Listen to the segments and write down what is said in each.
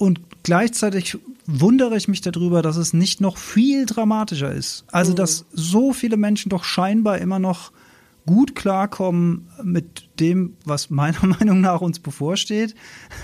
und gleichzeitig wundere ich mich darüber, dass es nicht noch viel dramatischer ist. Also, dass so viele Menschen doch scheinbar immer noch gut klarkommen mit dem, was meiner Meinung nach uns bevorsteht.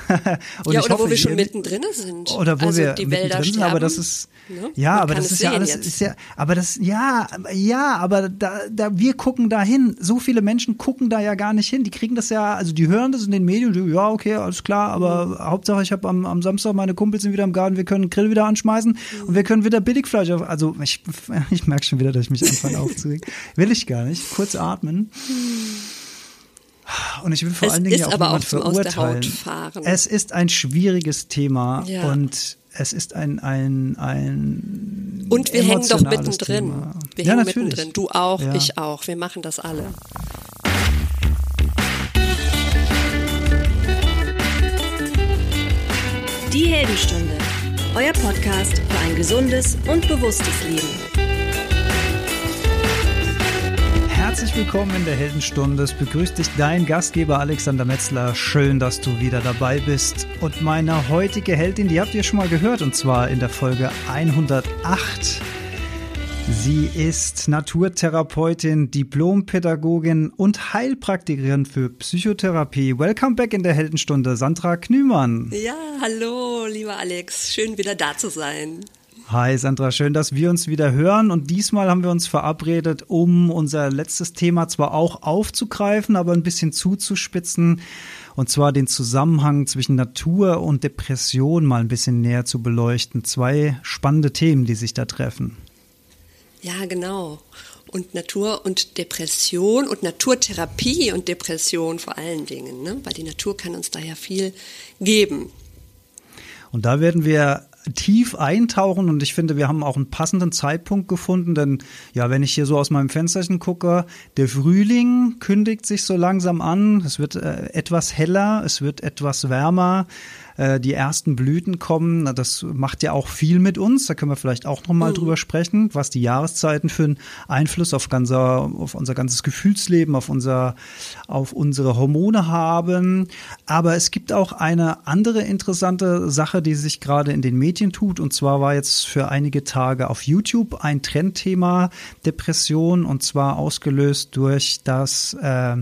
und ja, oder hoffe, wo wir schon mittendrin sind. Oder wo also wir die Wälder sterben, sind, aber das ist ne? ja, Man aber das ist ja alles jetzt. ist ja, aber das ja, ja, aber da, da wir gucken da hin. So viele Menschen gucken da ja gar nicht hin. Die kriegen das ja, also die hören das in den Medien, die, ja, okay, alles klar, aber mhm. Hauptsache ich habe am, am Samstag meine Kumpels sind wieder im Garten, wir können Grill wieder anschmeißen mhm. und wir können wieder Billigfleisch auf, also ich, ich merke schon wieder, dass ich mich anfange aufzuregen. Will ich gar nicht. Kurz atmen. Mhm. Und ich will vor es allen Dingen ja auch aber auch verurteilen. Es ist ein schwieriges Thema ja. und es ist ein ein ein und wir hängen doch mittendrin. Thema. Wir ja, hängen natürlich. mittendrin. Du auch, ja. ich auch. Wir machen das alle. Die Heldenstunde, euer Podcast für ein gesundes und bewusstes Leben. Herzlich willkommen in der Heldenstunde. Es begrüßt dich dein Gastgeber Alexander Metzler. Schön, dass du wieder dabei bist. Und meine heutige Heldin, die habt ihr schon mal gehört, und zwar in der Folge 108. Sie ist Naturtherapeutin, Diplompädagogin und Heilpraktikerin für Psychotherapie. Welcome back in der Heldenstunde, Sandra Knümann. Ja, hallo, lieber Alex. Schön wieder da zu sein. Hi Sandra, schön, dass wir uns wieder hören. Und diesmal haben wir uns verabredet, um unser letztes Thema zwar auch aufzugreifen, aber ein bisschen zuzuspitzen. Und zwar den Zusammenhang zwischen Natur und Depression mal ein bisschen näher zu beleuchten. Zwei spannende Themen, die sich da treffen. Ja, genau. Und Natur und Depression und Naturtherapie und Depression vor allen Dingen, ne? weil die Natur kann uns da ja viel geben. Und da werden wir tief eintauchen und ich finde, wir haben auch einen passenden Zeitpunkt gefunden, denn ja, wenn ich hier so aus meinem Fensterchen gucke, der Frühling kündigt sich so langsam an, es wird äh, etwas heller, es wird etwas wärmer, äh, die ersten Blüten kommen. Das macht ja auch viel mit uns. Da können wir vielleicht auch nochmal mhm. drüber sprechen, was die Jahreszeiten für einen Einfluss auf, ganzer, auf unser ganzes Gefühlsleben, auf, unser, auf unsere Hormone haben. Aber es gibt auch eine andere interessante Sache, die sich gerade in den Medien tut. Und zwar war jetzt für einige Tage auf YouTube ein Trendthema Depression und zwar ausgelöst durch das äh,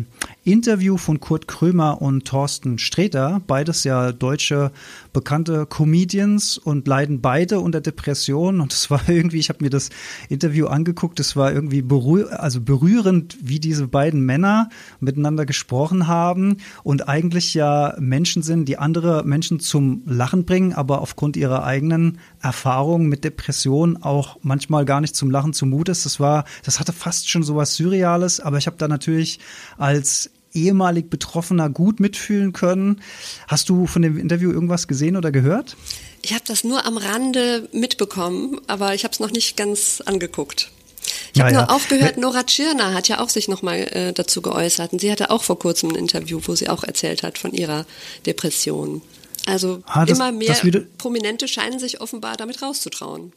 Interview von Kurt Krömer und Thorsten Sträter, beides ja deutsche bekannte Comedians und leiden beide unter Depressionen. Und es war irgendwie, ich habe mir das Interview angeguckt, es war irgendwie berühr also berührend, wie diese beiden Männer miteinander gesprochen haben und eigentlich ja Menschen sind, die andere Menschen zum Lachen bringen, aber aufgrund ihrer eigenen Erfahrungen mit Depressionen auch manchmal gar nicht zum Lachen zumute ist. Das war, das hatte fast schon sowas Surreales, aber ich habe da natürlich als ehemalig Betroffener gut mitfühlen können. Hast du von dem Interview irgendwas gesehen oder gehört? Ich habe das nur am Rande mitbekommen, aber ich habe es noch nicht ganz angeguckt. Ich habe ja, nur auch gehört, Nora Tschirner hat ja auch sich nochmal äh, dazu geäußert. Und sie hatte auch vor kurzem ein Interview, wo sie auch erzählt hat von ihrer Depression. Also ah, das, immer mehr Prominente scheinen sich offenbar damit rauszutrauen.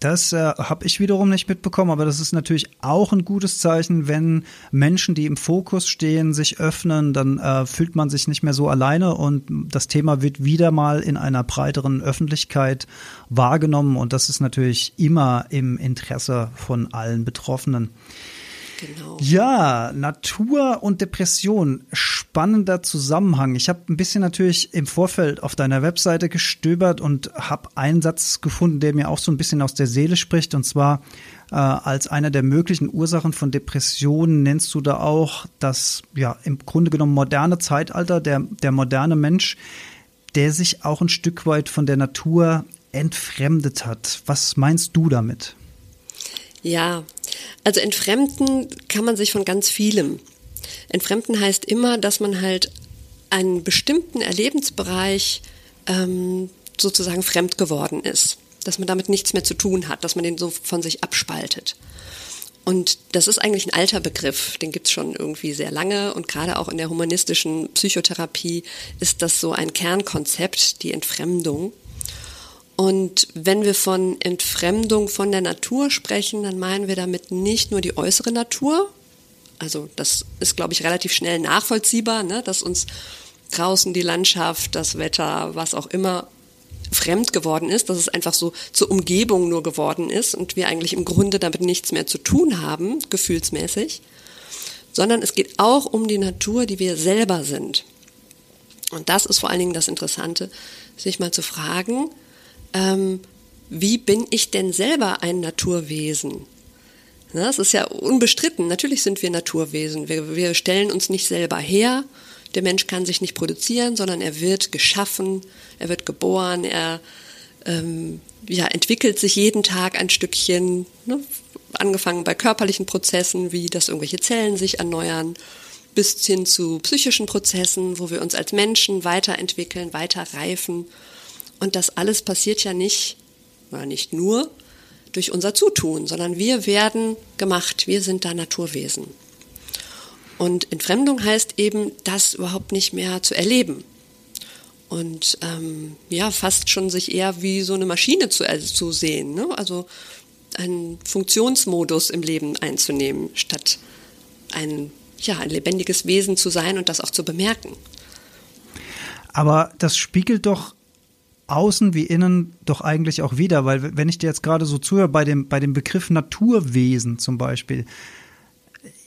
Das äh, habe ich wiederum nicht mitbekommen, aber das ist natürlich auch ein gutes Zeichen, wenn Menschen, die im Fokus stehen, sich öffnen, dann äh, fühlt man sich nicht mehr so alleine und das Thema wird wieder mal in einer breiteren Öffentlichkeit wahrgenommen und das ist natürlich immer im Interesse von allen Betroffenen. Genau. Ja, Natur und Depression, spannender Zusammenhang. Ich habe ein bisschen natürlich im Vorfeld auf deiner Webseite gestöbert und habe einen Satz gefunden, der mir auch so ein bisschen aus der Seele spricht. Und zwar äh, als einer der möglichen Ursachen von Depressionen nennst du da auch das, ja, im Grunde genommen moderne Zeitalter, der, der moderne Mensch, der sich auch ein Stück weit von der Natur entfremdet hat. Was meinst du damit? Ja, also entfremden kann man sich von ganz vielem. Entfremden heißt immer, dass man halt einen bestimmten Erlebensbereich ähm, sozusagen fremd geworden ist. Dass man damit nichts mehr zu tun hat, dass man den so von sich abspaltet. Und das ist eigentlich ein alter Begriff, den gibt's schon irgendwie sehr lange und gerade auch in der humanistischen Psychotherapie ist das so ein Kernkonzept, die Entfremdung. Und wenn wir von Entfremdung von der Natur sprechen, dann meinen wir damit nicht nur die äußere Natur. Also das ist, glaube ich, relativ schnell nachvollziehbar, ne? dass uns draußen die Landschaft, das Wetter, was auch immer fremd geworden ist, dass es einfach so zur Umgebung nur geworden ist und wir eigentlich im Grunde damit nichts mehr zu tun haben, gefühlsmäßig, sondern es geht auch um die Natur, die wir selber sind. Und das ist vor allen Dingen das Interessante, sich mal zu fragen, ähm, wie bin ich denn selber ein Naturwesen? Ja, es ist ja unbestritten. Natürlich sind wir Naturwesen. Wir, wir stellen uns nicht selber her. Der Mensch kann sich nicht produzieren, sondern er wird geschaffen, er wird geboren, er ähm, ja, entwickelt sich jeden Tag ein Stückchen, ne? angefangen bei körperlichen Prozessen, wie dass irgendwelche Zellen sich erneuern, bis hin zu psychischen Prozessen, wo wir uns als Menschen weiterentwickeln, weiter reifen. Und das alles passiert ja nicht, oder nicht nur, durch unser Zutun, sondern wir werden gemacht, wir sind da Naturwesen. Und Entfremdung heißt eben, das überhaupt nicht mehr zu erleben. Und ähm, ja, fast schon sich eher wie so eine Maschine zu, äh, zu sehen. Ne? Also einen Funktionsmodus im Leben einzunehmen, statt ein, ja, ein lebendiges Wesen zu sein und das auch zu bemerken. Aber das spiegelt doch außen wie innen doch eigentlich auch wieder, weil wenn ich dir jetzt gerade so zuhöre bei dem, bei dem Begriff Naturwesen zum Beispiel,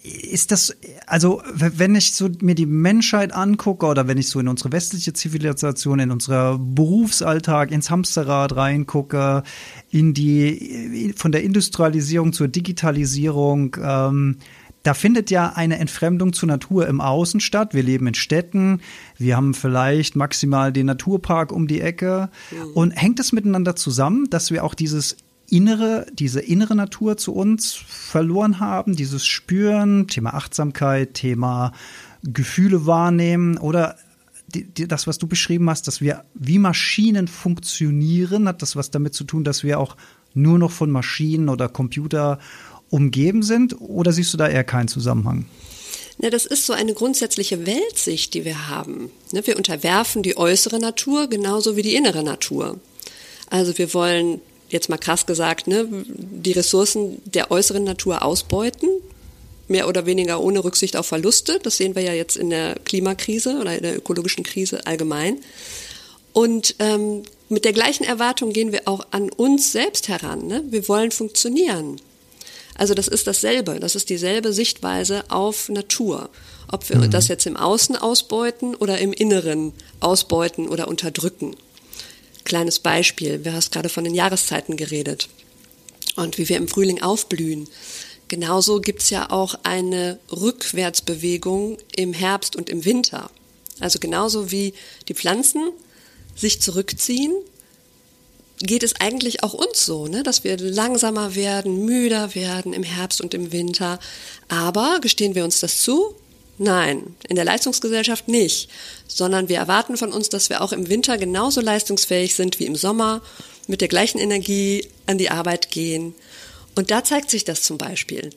ist das, also wenn ich so mir die Menschheit angucke oder wenn ich so in unsere westliche Zivilisation, in unser Berufsalltag, ins Hamsterrad reingucke, in die, von der Industrialisierung zur Digitalisierung, ähm, da findet ja eine Entfremdung zur Natur im Außen statt. Wir leben in Städten, wir haben vielleicht maximal den Naturpark um die Ecke. Mhm. Und hängt es miteinander zusammen, dass wir auch dieses innere, diese innere Natur zu uns verloren haben, dieses Spüren, Thema Achtsamkeit, Thema Gefühle wahrnehmen oder die, die, das, was du beschrieben hast, dass wir wie Maschinen funktionieren, hat das was damit zu tun, dass wir auch nur noch von Maschinen oder Computer umgeben sind? Oder siehst du da eher keinen Zusammenhang? Na, das ist so eine grundsätzliche Weltsicht, die wir haben. Ne, wir unterwerfen die äußere Natur genauso wie die innere Natur. Also wir wollen, jetzt mal krass gesagt, ne, die Ressourcen der äußeren Natur ausbeuten, mehr oder weniger ohne Rücksicht auf Verluste. Das sehen wir ja jetzt in der Klimakrise oder in der ökologischen Krise allgemein. Und ähm, mit der gleichen Erwartung gehen wir auch an uns selbst heran. Ne? Wir wollen funktionieren. Also das ist dasselbe, das ist dieselbe Sichtweise auf Natur. Ob wir mhm. das jetzt im Außen ausbeuten oder im Inneren ausbeuten oder unterdrücken. Kleines Beispiel, du hast gerade von den Jahreszeiten geredet und wie wir im Frühling aufblühen. Genauso gibt's ja auch eine Rückwärtsbewegung im Herbst und im Winter. Also genauso wie die Pflanzen sich zurückziehen, geht es eigentlich auch uns so, ne? dass wir langsamer werden, müder werden im Herbst und im Winter. Aber gestehen wir uns das zu? Nein, in der Leistungsgesellschaft nicht, sondern wir erwarten von uns, dass wir auch im Winter genauso leistungsfähig sind wie im Sommer, mit der gleichen Energie an die Arbeit gehen. Und da zeigt sich das zum Beispiel.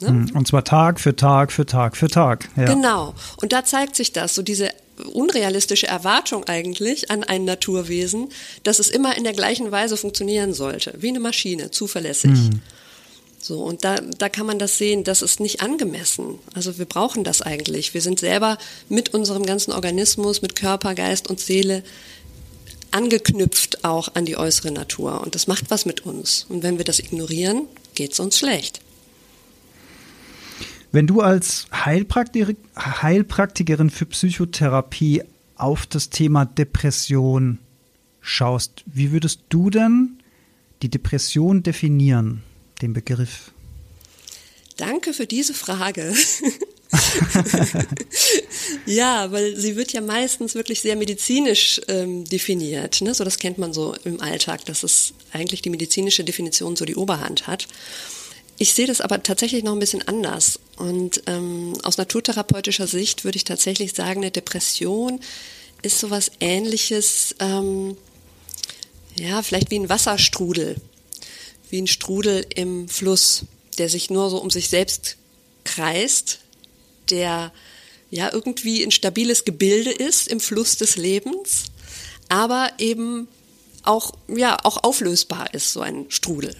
Ne? Hm, und zwar Tag für Tag für Tag für Tag. Ja. Genau. Und da zeigt sich das, so diese unrealistische Erwartung eigentlich an ein Naturwesen, dass es immer in der gleichen Weise funktionieren sollte, wie eine Maschine, zuverlässig. Mhm. So, und da, da kann man das sehen, das ist nicht angemessen. Also wir brauchen das eigentlich. Wir sind selber mit unserem ganzen Organismus, mit Körper, Geist und Seele angeknüpft auch an die äußere Natur. Und das macht was mit uns. Und wenn wir das ignorieren, geht es uns schlecht. Wenn du als Heilpraktiker, Heilpraktikerin für Psychotherapie auf das Thema Depression schaust, wie würdest du denn die Depression definieren, den Begriff? Danke für diese Frage. ja, weil sie wird ja meistens wirklich sehr medizinisch ähm, definiert. Ne? So, das kennt man so im Alltag, dass es eigentlich die medizinische Definition so die Oberhand hat. Ich sehe das aber tatsächlich noch ein bisschen anders. Und ähm, aus naturtherapeutischer Sicht würde ich tatsächlich sagen, eine Depression ist sowas ähnliches, ähm, ja, vielleicht wie ein Wasserstrudel, wie ein Strudel im Fluss, der sich nur so um sich selbst kreist, der ja irgendwie ein stabiles Gebilde ist im Fluss des Lebens, aber eben auch, ja, auch auflösbar ist, so ein Strudel.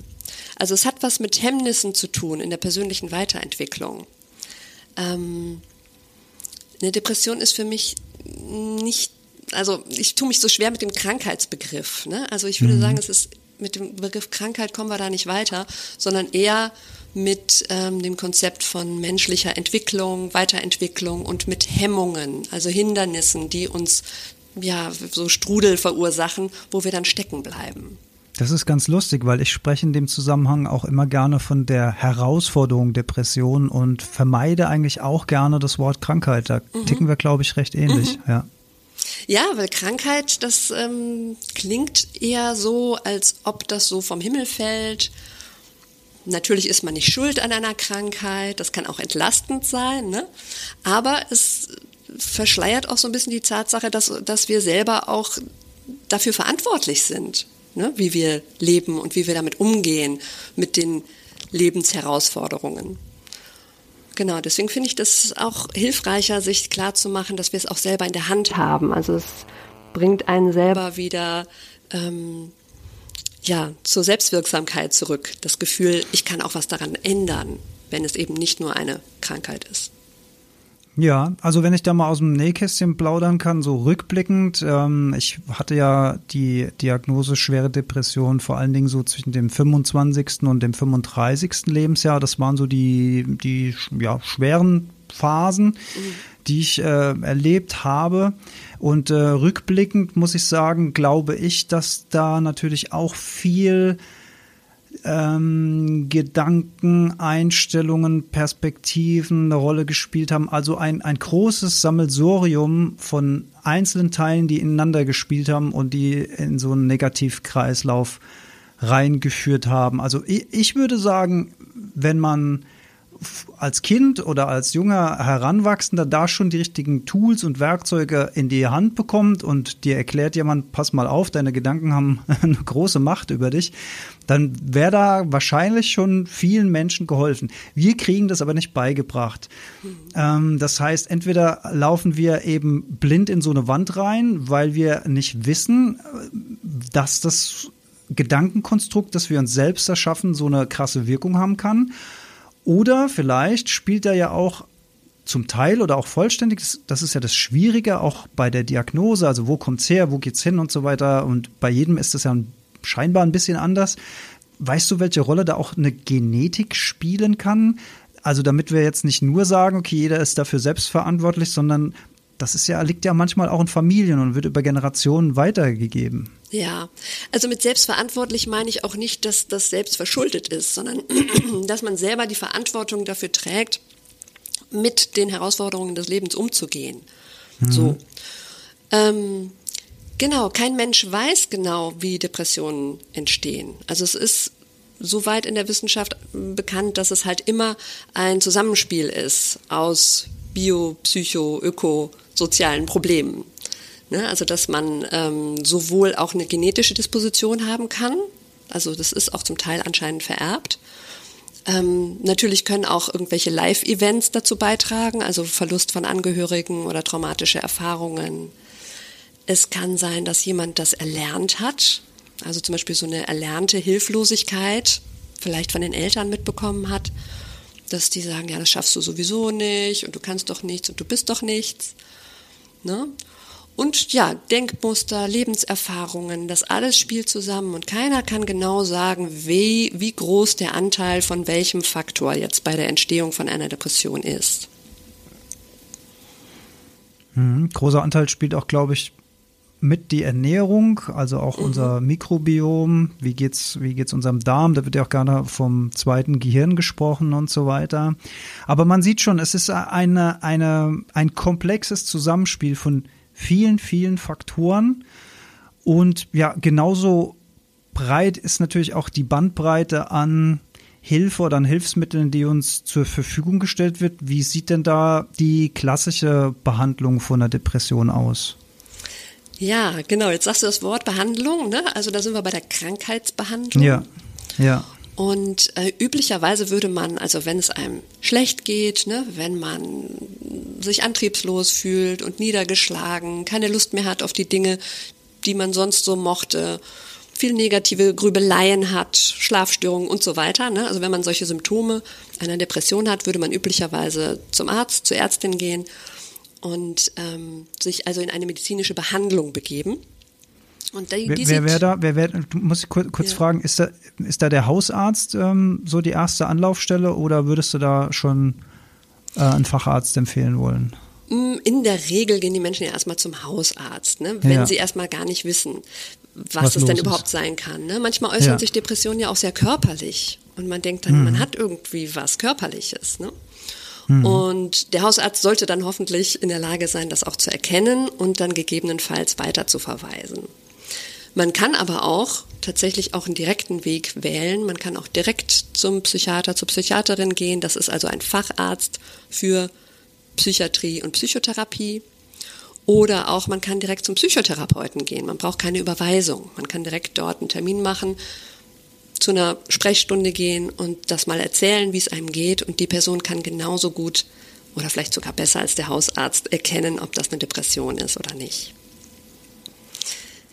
Also es hat was mit Hemmnissen zu tun in der persönlichen Weiterentwicklung. Ähm, eine Depression ist für mich nicht also ich tue mich so schwer mit dem Krankheitsbegriff. Ne? Also ich würde mhm. sagen, es ist mit dem Begriff Krankheit kommen wir da nicht weiter, sondern eher mit ähm, dem Konzept von menschlicher Entwicklung, Weiterentwicklung und mit Hemmungen, also Hindernissen, die uns ja so Strudel verursachen, wo wir dann stecken bleiben. Das ist ganz lustig, weil ich spreche in dem Zusammenhang auch immer gerne von der Herausforderung Depression und vermeide eigentlich auch gerne das Wort Krankheit. Da mhm. ticken wir, glaube ich, recht ähnlich. Mhm. Ja. Ja, weil Krankheit, das ähm, klingt eher so, als ob das so vom Himmel fällt. Natürlich ist man nicht schuld an einer Krankheit, das kann auch entlastend sein, ne? aber es verschleiert auch so ein bisschen die Tatsache, dass, dass wir selber auch dafür verantwortlich sind, ne? wie wir leben und wie wir damit umgehen, mit den Lebensherausforderungen. Genau, deswegen finde ich das auch hilfreicher, sich klarzumachen, dass wir es auch selber in der Hand haben. Also es bringt einen selber wieder ähm, ja, zur Selbstwirksamkeit zurück. Das Gefühl, ich kann auch was daran ändern, wenn es eben nicht nur eine Krankheit ist. Ja, also wenn ich da mal aus dem Nähkästchen plaudern kann, so rückblickend, ähm, ich hatte ja die Diagnose schwere Depression vor allen Dingen so zwischen dem 25. und dem 35. Lebensjahr. Das waren so die, die ja, schweren Phasen, mhm. die ich äh, erlebt habe. Und äh, rückblickend muss ich sagen, glaube ich, dass da natürlich auch viel ähm, Gedanken, Einstellungen, Perspektiven eine Rolle gespielt haben. Also ein, ein großes Sammelsurium von einzelnen Teilen, die ineinander gespielt haben und die in so einen Negativkreislauf reingeführt haben. Also ich, ich würde sagen, wenn man als Kind oder als junger Heranwachsender da schon die richtigen Tools und Werkzeuge in die Hand bekommt und dir erklärt jemand, pass mal auf, deine Gedanken haben eine große Macht über dich, dann wäre da wahrscheinlich schon vielen Menschen geholfen. Wir kriegen das aber nicht beigebracht. Ähm, das heißt, entweder laufen wir eben blind in so eine Wand rein, weil wir nicht wissen, dass das Gedankenkonstrukt, das wir uns selbst erschaffen, so eine krasse Wirkung haben kann. Oder vielleicht spielt er ja auch zum Teil oder auch vollständig, das ist ja das Schwierige auch bei der Diagnose, also wo kommt's her, wo geht's hin und so weiter. Und bei jedem ist das ja scheinbar ein bisschen anders. Weißt du, welche Rolle da auch eine Genetik spielen kann? Also damit wir jetzt nicht nur sagen, okay, jeder ist dafür selbst verantwortlich, sondern das ist ja, liegt ja manchmal auch in Familien und wird über Generationen weitergegeben. Ja, also mit selbstverantwortlich meine ich auch nicht, dass das selbst verschuldet ist, sondern dass man selber die Verantwortung dafür trägt, mit den Herausforderungen des Lebens umzugehen. Mhm. So. Ähm, genau, kein Mensch weiß genau, wie Depressionen entstehen. Also es ist soweit in der Wissenschaft bekannt, dass es halt immer ein Zusammenspiel ist aus Bio, Psycho, Öko, sozialen Problemen. Ne? Also dass man ähm, sowohl auch eine genetische Disposition haben kann, also das ist auch zum Teil anscheinend vererbt. Ähm, natürlich können auch irgendwelche Live-Events dazu beitragen, also Verlust von Angehörigen oder traumatische Erfahrungen. Es kann sein, dass jemand das erlernt hat, also zum Beispiel so eine erlernte Hilflosigkeit, vielleicht von den Eltern mitbekommen hat, dass die sagen, ja, das schaffst du sowieso nicht und du kannst doch nichts und du bist doch nichts. Ne? Und ja, Denkmuster, Lebenserfahrungen, das alles spielt zusammen und keiner kann genau sagen, wie, wie groß der Anteil von welchem Faktor jetzt bei der Entstehung von einer Depression ist. Mhm, großer Anteil spielt auch, glaube ich, mit die Ernährung, also auch mhm. unser Mikrobiom, wie geht's, wie geht's unserem Darm, da wird ja auch gerne vom zweiten Gehirn gesprochen und so weiter. Aber man sieht schon, es ist eine, eine, ein komplexes Zusammenspiel von vielen, vielen Faktoren. Und ja, genauso breit ist natürlich auch die Bandbreite an Hilfe oder an Hilfsmitteln, die uns zur Verfügung gestellt wird. Wie sieht denn da die klassische Behandlung von einer Depression aus? Ja, genau. Jetzt sagst du das Wort Behandlung, ne? Also da sind wir bei der Krankheitsbehandlung. Ja, ja. Und äh, üblicherweise würde man, also wenn es einem schlecht geht, ne, wenn man sich antriebslos fühlt und niedergeschlagen, keine Lust mehr hat auf die Dinge, die man sonst so mochte, viel negative Grübeleien hat, Schlafstörungen und so weiter. Ne? Also wenn man solche Symptome einer Depression hat, würde man üblicherweise zum Arzt, zur Ärztin gehen und ähm, sich also in eine medizinische Behandlung begeben. Und die, die wer, wer wäre da, wer wär, du musst kurz, kurz ja. fragen, ist da, ist da der Hausarzt ähm, so die erste Anlaufstelle oder würdest du da schon äh, einen Facharzt empfehlen wollen? Mm, in der Regel gehen die Menschen ja erstmal zum Hausarzt, ne? wenn ja. sie erstmal gar nicht wissen, was, was das denn überhaupt ist. sein kann. Ne? Manchmal äußern ja. sich Depressionen ja auch sehr körperlich und man denkt dann, mhm. man hat irgendwie was Körperliches. Ne? Mhm. Und der Hausarzt sollte dann hoffentlich in der Lage sein, das auch zu erkennen und dann gegebenenfalls weiter zu verweisen. Man kann aber auch tatsächlich auch einen direkten Weg wählen. Man kann auch direkt zum Psychiater, zur Psychiaterin gehen. Das ist also ein Facharzt für Psychiatrie und Psychotherapie. Oder auch man kann direkt zum Psychotherapeuten gehen. Man braucht keine Überweisung. Man kann direkt dort einen Termin machen, zu einer Sprechstunde gehen und das mal erzählen, wie es einem geht. Und die Person kann genauso gut oder vielleicht sogar besser als der Hausarzt erkennen, ob das eine Depression ist oder nicht.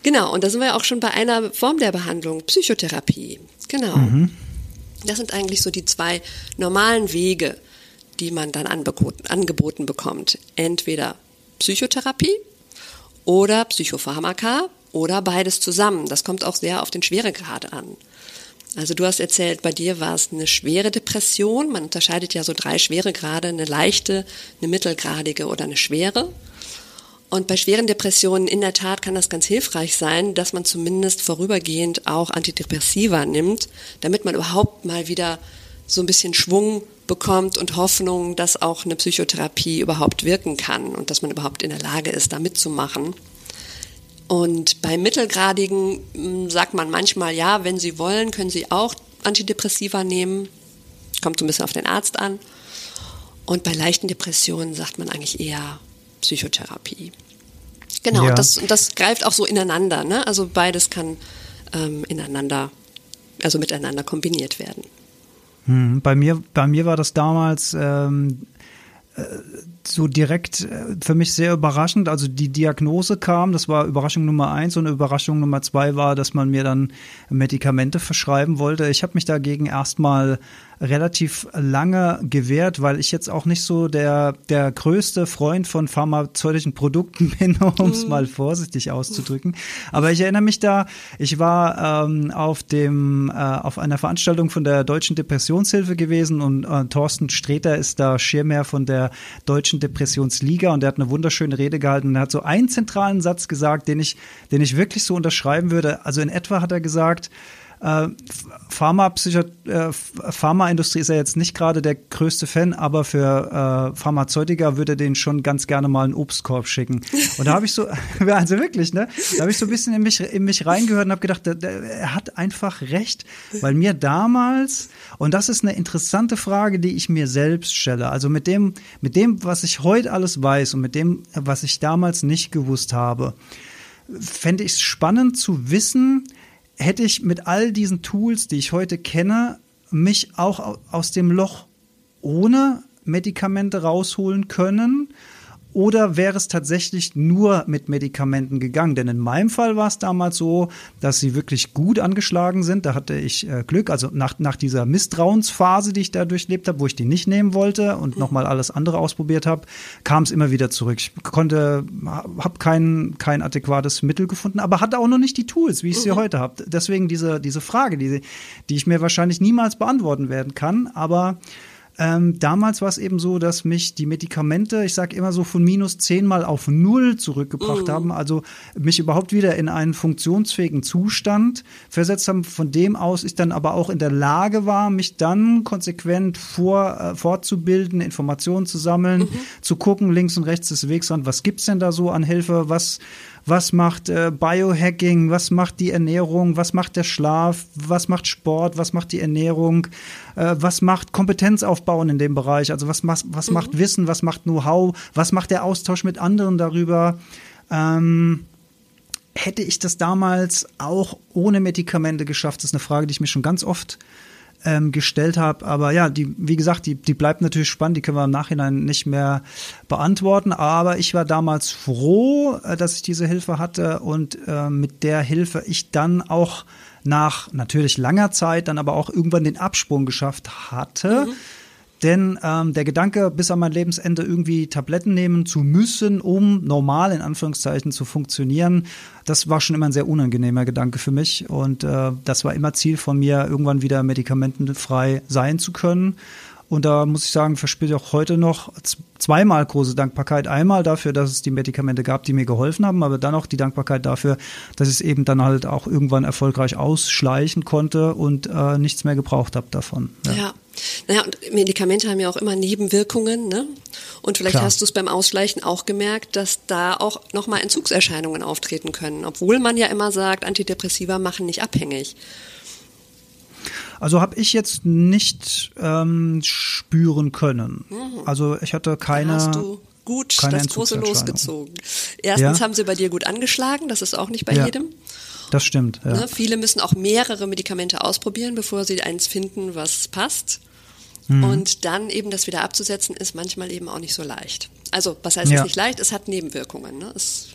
Genau, und da sind wir auch schon bei einer Form der Behandlung, Psychotherapie. Genau. Mhm. Das sind eigentlich so die zwei normalen Wege, die man dann angeboten, angeboten bekommt. Entweder Psychotherapie oder Psychopharmaka oder beides zusammen. Das kommt auch sehr auf den Schweregrad an. Also du hast erzählt, bei dir war es eine schwere Depression. Man unterscheidet ja so drei Schweregrade, eine leichte, eine mittelgradige oder eine schwere. Und bei schweren Depressionen in der Tat kann das ganz hilfreich sein, dass man zumindest vorübergehend auch Antidepressiva nimmt, damit man überhaupt mal wieder so ein bisschen Schwung bekommt und Hoffnung, dass auch eine Psychotherapie überhaupt wirken kann und dass man überhaupt in der Lage ist, da mitzumachen. Und bei mittelgradigen hm, sagt man manchmal, ja, wenn Sie wollen, können Sie auch Antidepressiva nehmen. Kommt so ein bisschen auf den Arzt an. Und bei leichten Depressionen sagt man eigentlich eher Psychotherapie. Genau, ja. das, das greift auch so ineinander. Ne? Also beides kann ähm, ineinander, also miteinander kombiniert werden. Hm, bei, mir, bei mir war das damals ähm, äh, so direkt äh, für mich sehr überraschend. Also die Diagnose kam, das war Überraschung Nummer eins und Überraschung Nummer zwei war, dass man mir dann Medikamente verschreiben wollte. Ich habe mich dagegen erstmal relativ lange gewehrt, weil ich jetzt auch nicht so der, der größte Freund von pharmazeutischen Produkten bin, um es mm. mal vorsichtig auszudrücken. Aber ich erinnere mich da, ich war ähm, auf dem äh, auf einer Veranstaltung von der Deutschen Depressionshilfe gewesen und äh, Thorsten Streter ist da Schirmherr von der Deutschen Depressionsliga und der hat eine wunderschöne Rede gehalten und er hat so einen zentralen Satz gesagt, den ich, den ich wirklich so unterschreiben würde. Also in etwa hat er gesagt, äh, Pharma, äh, Pharmaindustrie ist ja jetzt nicht gerade der größte Fan, aber für äh, Pharmazeutika würde den schon ganz gerne mal einen Obstkorb schicken. Und da habe ich so, also wirklich, ne? Da habe ich so ein bisschen in mich, in mich reingehört und habe gedacht, der, der, er hat einfach recht, weil mir damals, und das ist eine interessante Frage, die ich mir selbst stelle, also mit dem, mit dem, was ich heute alles weiß und mit dem, was ich damals nicht gewusst habe, fände ich es spannend zu wissen, hätte ich mit all diesen Tools, die ich heute kenne, mich auch aus dem Loch ohne Medikamente rausholen können oder wäre es tatsächlich nur mit Medikamenten gegangen? Denn in meinem Fall war es damals so, dass sie wirklich gut angeschlagen sind. Da hatte ich äh, Glück. Also nach, nach dieser Misstrauensphase, die ich da durchlebt habe, wo ich die nicht nehmen wollte und mhm. nochmal alles andere ausprobiert habe, kam es immer wieder zurück. Ich konnte, habe kein, kein adäquates Mittel gefunden, aber hatte auch noch nicht die Tools, wie ich sie mhm. heute habe. Deswegen diese, diese Frage, die, die ich mir wahrscheinlich niemals beantworten werden kann. Aber ähm, damals war es eben so, dass mich die Medikamente, ich sage immer so von minus zehn mal auf null zurückgebracht mm. haben, also mich überhaupt wieder in einen funktionsfähigen Zustand versetzt haben, von dem aus ich dann aber auch in der Lage war, mich dann konsequent vor, äh, fortzubilden, Informationen zu sammeln, mhm. zu gucken links und rechts des Wegs an, was gibt's denn da so an Hilfe, was was macht äh, Biohacking, was macht die Ernährung, was macht der Schlaf, was macht Sport, was macht die Ernährung, äh, was macht Kompetenz aufbauen in dem Bereich, also was, was, was mhm. macht Wissen, was macht Know-how, was macht der Austausch mit anderen darüber. Ähm, hätte ich das damals auch ohne Medikamente geschafft? Das ist eine Frage, die ich mir schon ganz oft ähm, gestellt habe. Aber ja, die, wie gesagt, die, die bleibt natürlich spannend, die können wir im Nachhinein nicht mehr beantworten. Aber ich war damals froh, äh, dass ich diese Hilfe hatte und äh, mit der Hilfe ich dann auch nach natürlich langer Zeit dann aber auch irgendwann den Absprung geschafft hatte. Mhm denn ähm, der Gedanke, bis an mein Lebensende irgendwie Tabletten nehmen zu müssen, um normal in Anführungszeichen zu funktionieren, das war schon immer ein sehr unangenehmer Gedanke für mich. Und äh, das war immer Ziel von mir, irgendwann wieder medikamentenfrei sein zu können. Und da muss ich sagen, verspüre ich auch heute noch zweimal große Dankbarkeit. Einmal dafür, dass es die Medikamente gab, die mir geholfen haben, aber dann auch die Dankbarkeit dafür, dass ich es eben dann halt auch irgendwann erfolgreich ausschleichen konnte und äh, nichts mehr gebraucht habe davon. Ja. ja. Naja, und Medikamente haben ja auch immer Nebenwirkungen, ne? Und vielleicht Klar. hast du es beim Ausschleichen auch gemerkt, dass da auch nochmal Entzugserscheinungen auftreten können, obwohl man ja immer sagt, Antidepressiva machen nicht abhängig. Also habe ich jetzt nicht ähm, spüren können. Mhm. Also ich hatte keine. Hast du gut das große losgezogen. Erstens ja? haben sie bei dir gut angeschlagen, das ist auch nicht bei ja. jedem. Das stimmt. Ja. Ne? Viele müssen auch mehrere Medikamente ausprobieren, bevor sie eins finden, was passt. Mhm. Und dann eben das wieder abzusetzen, ist manchmal eben auch nicht so leicht. Also, was heißt ja. es nicht leicht? Es hat Nebenwirkungen. Ne? Es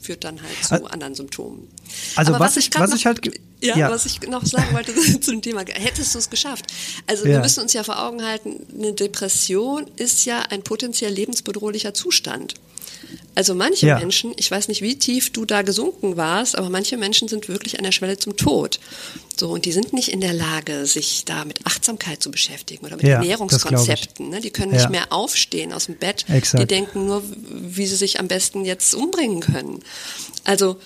führt dann halt zu also, anderen Symptomen. Also was, was, ich, was ich halt ja, ja, was ich noch sagen wollte zum Thema, hättest du es geschafft? Also ja. wir müssen uns ja vor Augen halten, eine Depression ist ja ein potenziell lebensbedrohlicher Zustand. Also manche ja. Menschen, ich weiß nicht, wie tief du da gesunken warst, aber manche Menschen sind wirklich an der Schwelle zum Tod. So, und die sind nicht in der Lage, sich da mit Achtsamkeit zu beschäftigen oder mit ja, Ernährungskonzepten. Ne? Die können nicht ja. mehr aufstehen aus dem Bett. Exakt. Die denken nur, wie sie sich am besten jetzt umbringen können. Also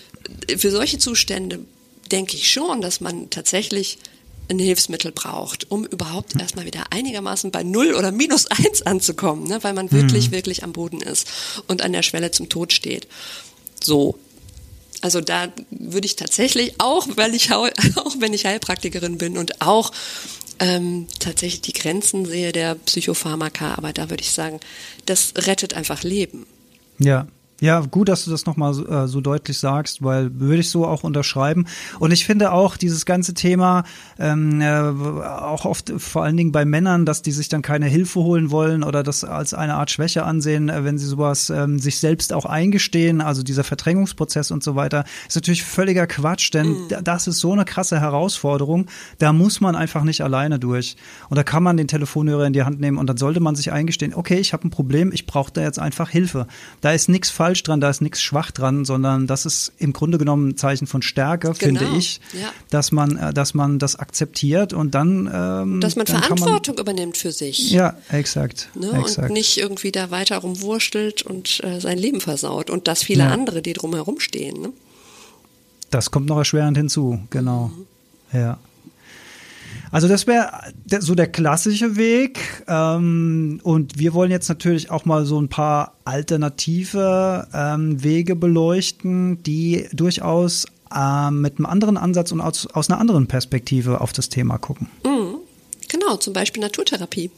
für solche Zustände denke ich schon, dass man tatsächlich ein Hilfsmittel braucht, um überhaupt erstmal wieder einigermaßen bei null oder minus eins anzukommen, ne? weil man wirklich, mhm. wirklich am Boden ist und an der Schwelle zum Tod steht. So. Also da würde ich tatsächlich, auch weil ich auch wenn ich Heilpraktikerin bin und auch ähm, tatsächlich die Grenzen sehe der Psychopharmaka, aber da würde ich sagen, das rettet einfach Leben. Ja, ja, gut, dass du das nochmal so, äh, so deutlich sagst, weil würde ich so auch unterschreiben. Und ich finde auch dieses ganze Thema, ähm, äh, auch oft vor allen Dingen bei Männern, dass die sich dann keine Hilfe holen wollen oder das als eine Art Schwäche ansehen, äh, wenn sie sowas ähm, sich selbst auch eingestehen, also dieser Verdrängungsprozess und so weiter, ist natürlich völliger Quatsch, denn mhm. das ist so eine krasse Herausforderung, da muss man einfach nicht alleine durch. Und da kann man den Telefonhörer in die Hand nehmen und dann sollte man sich eingestehen, okay, ich habe ein Problem, ich brauche da jetzt einfach Hilfe. Da ist nichts falsch falsch dran, da ist nichts schwach dran, sondern das ist im Grunde genommen ein Zeichen von Stärke, genau. finde ich, ja. dass man, äh, dass man das akzeptiert und dann, ähm, dass man dann Verantwortung man, übernimmt für sich. Ja, exakt, ne? exakt. Und nicht irgendwie da weiter rumwurschtelt und äh, sein Leben versaut und dass viele ja. andere, die drumherum stehen. Ne? Das kommt noch erschwerend hinzu, genau. Mhm. Ja. Also das wäre so der klassische Weg. Ähm, und wir wollen jetzt natürlich auch mal so ein paar alternative ähm, Wege beleuchten, die durchaus äh, mit einem anderen Ansatz und aus, aus einer anderen Perspektive auf das Thema gucken. Mhm. Genau, zum Beispiel Naturtherapie.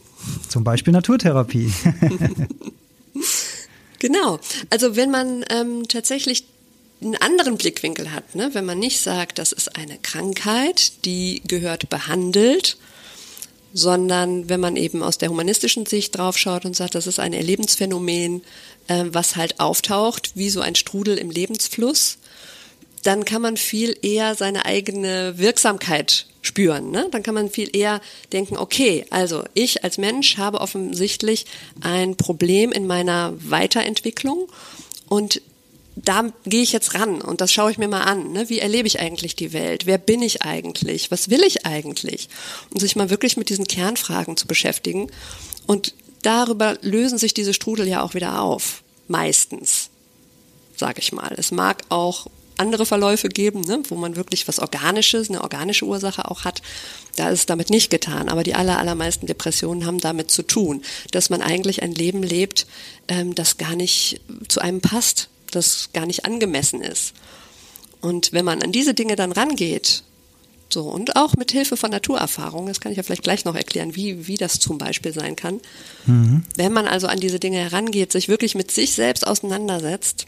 Zum Beispiel Naturtherapie. genau. Also wenn man ähm, tatsächlich einen anderen Blickwinkel hat, ne? wenn man nicht sagt, das ist eine Krankheit, die gehört behandelt, sondern wenn man eben aus der humanistischen Sicht draufschaut und sagt, das ist ein Erlebensphänomen, äh, was halt auftaucht, wie so ein Strudel im Lebensfluss, dann kann man viel eher seine eigene Wirksamkeit spüren. Ne? Dann kann man viel eher denken, okay, also ich als Mensch habe offensichtlich ein Problem in meiner Weiterentwicklung und da gehe ich jetzt ran und das schaue ich mir mal an. Ne? Wie erlebe ich eigentlich die Welt? Wer bin ich eigentlich? Was will ich eigentlich? Und sich mal wirklich mit diesen Kernfragen zu beschäftigen. Und darüber lösen sich diese Strudel ja auch wieder auf. Meistens, sage ich mal. Es mag auch andere Verläufe geben, ne, wo man wirklich was Organisches, eine organische Ursache auch hat. Da ist es damit nicht getan. Aber die aller, allermeisten Depressionen haben damit zu tun, dass man eigentlich ein Leben lebt, ähm, das gar nicht zu einem passt, das gar nicht angemessen ist. Und wenn man an diese Dinge dann rangeht, so und auch mit Hilfe von Naturerfahrung, das kann ich ja vielleicht gleich noch erklären, wie, wie das zum Beispiel sein kann. Mhm. Wenn man also an diese Dinge herangeht, sich wirklich mit sich selbst auseinandersetzt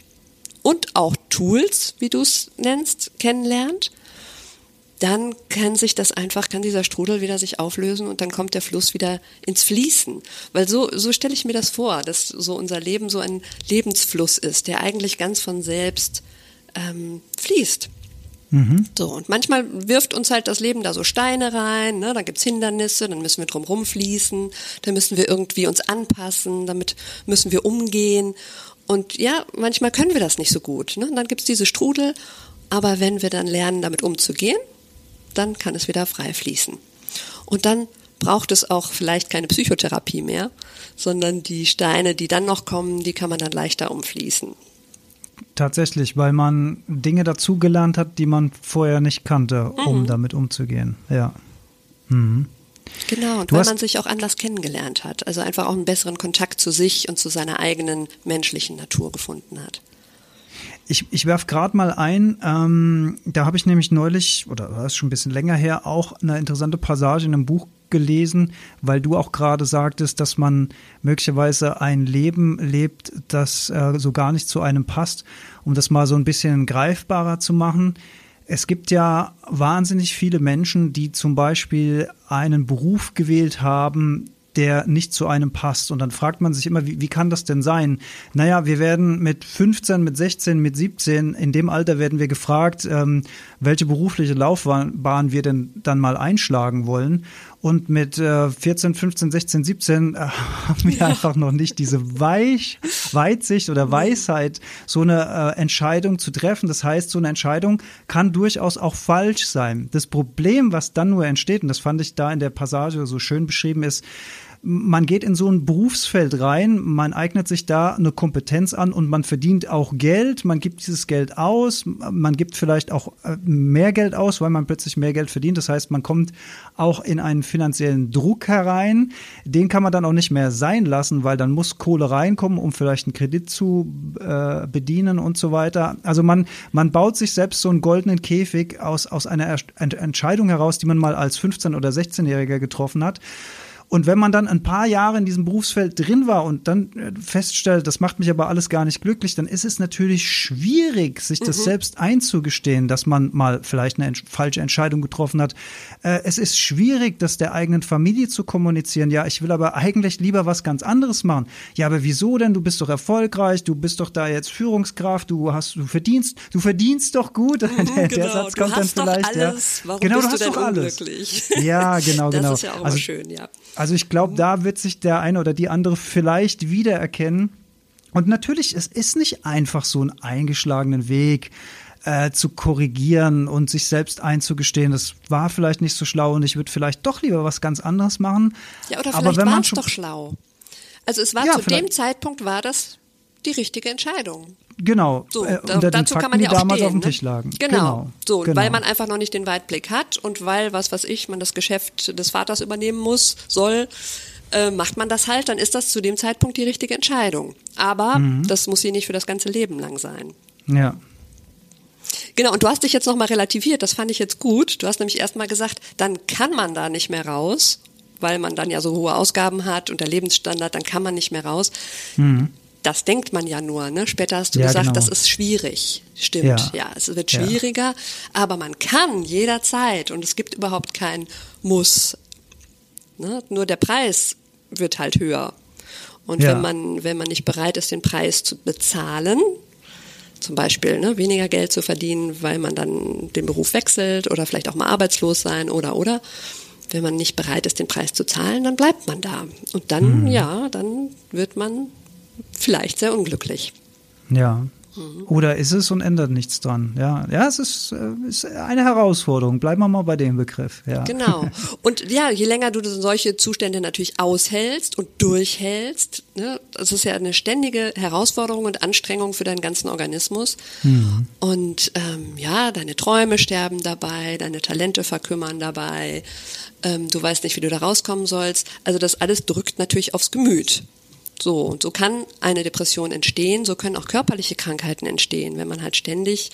und auch Tools, wie du es nennst, kennenlernt, dann kann sich das einfach, kann dieser Strudel wieder sich auflösen und dann kommt der Fluss wieder ins Fließen. Weil so, so stelle ich mir das vor, dass so unser Leben so ein Lebensfluss ist, der eigentlich ganz von selbst ähm, fließt. Mhm. So, und manchmal wirft uns halt das Leben da so Steine rein, ne? da gibt's Hindernisse, dann müssen wir drum rumfließen, dann müssen wir irgendwie uns anpassen, damit müssen wir umgehen. Und ja, manchmal können wir das nicht so gut. Ne? Und dann gibt's diese Strudel, aber wenn wir dann lernen, damit umzugehen, dann kann es wieder frei fließen. Und dann braucht es auch vielleicht keine Psychotherapie mehr, sondern die Steine, die dann noch kommen, die kann man dann leichter umfließen. Tatsächlich, weil man Dinge dazugelernt hat, die man vorher nicht kannte, um mhm. damit umzugehen. Ja. Mhm. Genau, und du weil man sich auch anders kennengelernt hat. Also einfach auch einen besseren Kontakt zu sich und zu seiner eigenen menschlichen Natur gefunden hat. Ich, ich werfe gerade mal ein, ähm, da habe ich nämlich neulich, oder das ist schon ein bisschen länger her, auch eine interessante Passage in einem Buch gelesen, weil du auch gerade sagtest, dass man möglicherweise ein Leben lebt, das äh, so gar nicht zu einem passt, um das mal so ein bisschen greifbarer zu machen. Es gibt ja wahnsinnig viele Menschen, die zum Beispiel einen Beruf gewählt haben, der nicht zu einem passt. Und dann fragt man sich immer, wie, wie kann das denn sein? Naja, wir werden mit 15, mit 16, mit 17, in dem Alter werden wir gefragt, ähm, welche berufliche Laufbahn wir denn dann mal einschlagen wollen. Und mit äh, 14, 15, 16, 17 äh, haben wir ja. einfach noch nicht diese Weich, Weitsicht oder Weisheit, so eine äh, Entscheidung zu treffen. Das heißt, so eine Entscheidung kann durchaus auch falsch sein. Das Problem, was dann nur entsteht, und das fand ich da in der Passage so schön beschrieben, ist, man geht in so ein Berufsfeld rein, man eignet sich da eine Kompetenz an und man verdient auch Geld, man gibt dieses Geld aus, man gibt vielleicht auch äh, mehr Geld aus, weil man plötzlich mehr Geld verdient. Das heißt, man kommt auch in einen finanziellen Druck herein. Den kann man dann auch nicht mehr sein lassen, weil dann muss Kohle reinkommen, um vielleicht einen Kredit zu äh, bedienen und so weiter. Also man, man baut sich selbst so einen goldenen Käfig aus, aus einer Entscheidung heraus, die man mal als 15- oder 16-Jähriger getroffen hat. Und wenn man dann ein paar Jahre in diesem Berufsfeld drin war und dann äh, feststellt, das macht mich aber alles gar nicht glücklich, dann ist es natürlich schwierig, sich das mhm. selbst einzugestehen, dass man mal vielleicht eine falsche Entscheidung getroffen hat. Äh, es ist schwierig, das der eigenen Familie zu kommunizieren. Ja, ich will aber eigentlich lieber was ganz anderes machen. Ja, aber wieso denn? Du bist doch erfolgreich, du bist doch da jetzt Führungskraft, du hast, du verdienst, du verdienst doch gut. Mhm, der, genau. der Satz kommt dann vielleicht. Alles. Ja. Warum genau, du hast doch alles. Ja, genau, genau. Das ist ja auch also, schön, ja. Also ich glaube, da wird sich der eine oder die andere vielleicht wiedererkennen. Und natürlich, es ist nicht einfach so einen eingeschlagenen Weg äh, zu korrigieren und sich selbst einzugestehen, das war vielleicht nicht so schlau und ich würde vielleicht doch lieber was ganz anderes machen. Ja, oder vielleicht war es doch schlau. Also es war ja, zu dem Zeitpunkt war das die richtige Entscheidung. Genau. So, äh, unter dazu Fakten, kann man ja auch damals stehen, auf dem ne? Tisch lagen. Genau. genau. So, genau. weil man einfach noch nicht den Weitblick hat und weil, was weiß ich, man das Geschäft des Vaters übernehmen muss, soll, äh, macht man das halt, dann ist das zu dem Zeitpunkt die richtige Entscheidung. Aber mhm. das muss sie nicht für das ganze Leben lang sein. Ja. Genau, und du hast dich jetzt nochmal relativiert, das fand ich jetzt gut. Du hast nämlich erstmal gesagt, dann kann man da nicht mehr raus, weil man dann ja so hohe Ausgaben hat und der Lebensstandard, dann kann man nicht mehr raus. Mhm das denkt man ja nur. Ne? Später hast du ja, gesagt, genau. das ist schwierig. Stimmt, ja, ja es wird schwieriger, ja. aber man kann jederzeit und es gibt überhaupt kein Muss. Ne? Nur der Preis wird halt höher. Und wenn man, wenn man nicht bereit ist, den Preis zu bezahlen, zum Beispiel ne, weniger Geld zu verdienen, weil man dann den Beruf wechselt oder vielleicht auch mal arbeitslos sein oder oder. Wenn man nicht bereit ist, den Preis zu zahlen, dann bleibt man da. Und dann, mhm. ja, dann wird man vielleicht sehr unglücklich. Ja. Oder ist es und ändert nichts dran? Ja, ja, es ist, äh, ist eine Herausforderung. Bleiben wir mal bei dem Begriff. Ja. Genau. Und ja, je länger du solche Zustände natürlich aushältst und durchhältst, ne, das ist ja eine ständige Herausforderung und Anstrengung für deinen ganzen Organismus. Mhm. Und ähm, ja, deine Träume sterben dabei, deine Talente verkümmern dabei. Ähm, du weißt nicht, wie du da rauskommen sollst. Also das alles drückt natürlich aufs Gemüt. So, und so kann eine Depression entstehen, so können auch körperliche Krankheiten entstehen, wenn man halt ständig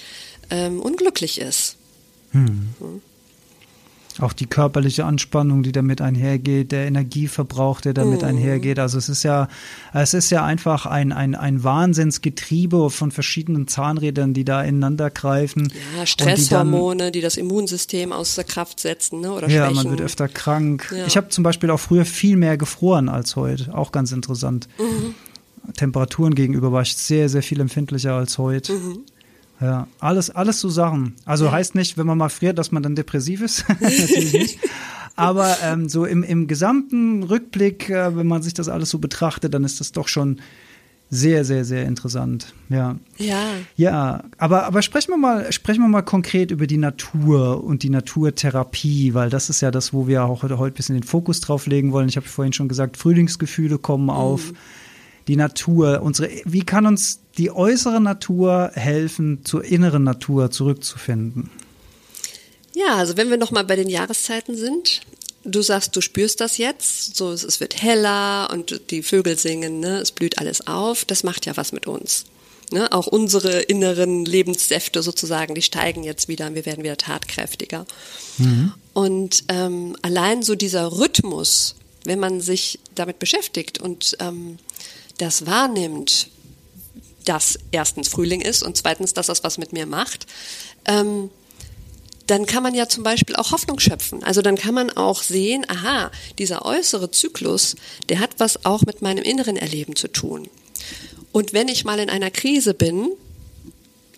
ähm, unglücklich ist. Hm. Hm. Auch die körperliche Anspannung, die damit einhergeht, der Energieverbrauch, der damit mhm. einhergeht. Also es ist ja, es ist ja einfach ein, ein, ein Wahnsinnsgetriebe von verschiedenen Zahnrädern, die da ineinander greifen. Ja, Stresshormone, die, dann, die, das Immunsystem außer Kraft setzen, ne? Oder ja, man wird öfter krank. Ja. Ich habe zum Beispiel auch früher viel mehr gefroren als heute. Auch ganz interessant. Mhm. Temperaturen gegenüber war ich sehr, sehr viel empfindlicher als heute. Mhm. Ja, alles, alles so Sachen. Also heißt nicht, wenn man mal friert, dass man dann depressiv ist. Natürlich nicht. Aber ähm, so im, im gesamten Rückblick, äh, wenn man sich das alles so betrachtet, dann ist das doch schon sehr, sehr, sehr interessant. Ja. Ja. Ja, aber, aber sprechen wir mal, sprechen wir mal konkret über die Natur und die Naturtherapie, weil das ist ja das, wo wir auch heute, heute ein bisschen den Fokus drauf legen wollen. Ich habe vorhin schon gesagt, Frühlingsgefühle kommen auf. Mhm. Die Natur, unsere, wie kann uns die äußere Natur helfen, zur inneren Natur zurückzufinden? Ja, also wenn wir noch mal bei den Jahreszeiten sind, du sagst, du spürst das jetzt, so es wird heller und die Vögel singen, ne, es blüht alles auf, das macht ja was mit uns. Ne, auch unsere inneren Lebenssäfte sozusagen, die steigen jetzt wieder und wir werden wieder tatkräftiger. Mhm. Und ähm, allein so dieser Rhythmus, wenn man sich damit beschäftigt und ähm, das wahrnimmt, dass erstens Frühling ist und zweitens, dass das was mit mir macht, ähm, dann kann man ja zum Beispiel auch Hoffnung schöpfen. Also dann kann man auch sehen, aha, dieser äußere Zyklus, der hat was auch mit meinem inneren Erleben zu tun. Und wenn ich mal in einer Krise bin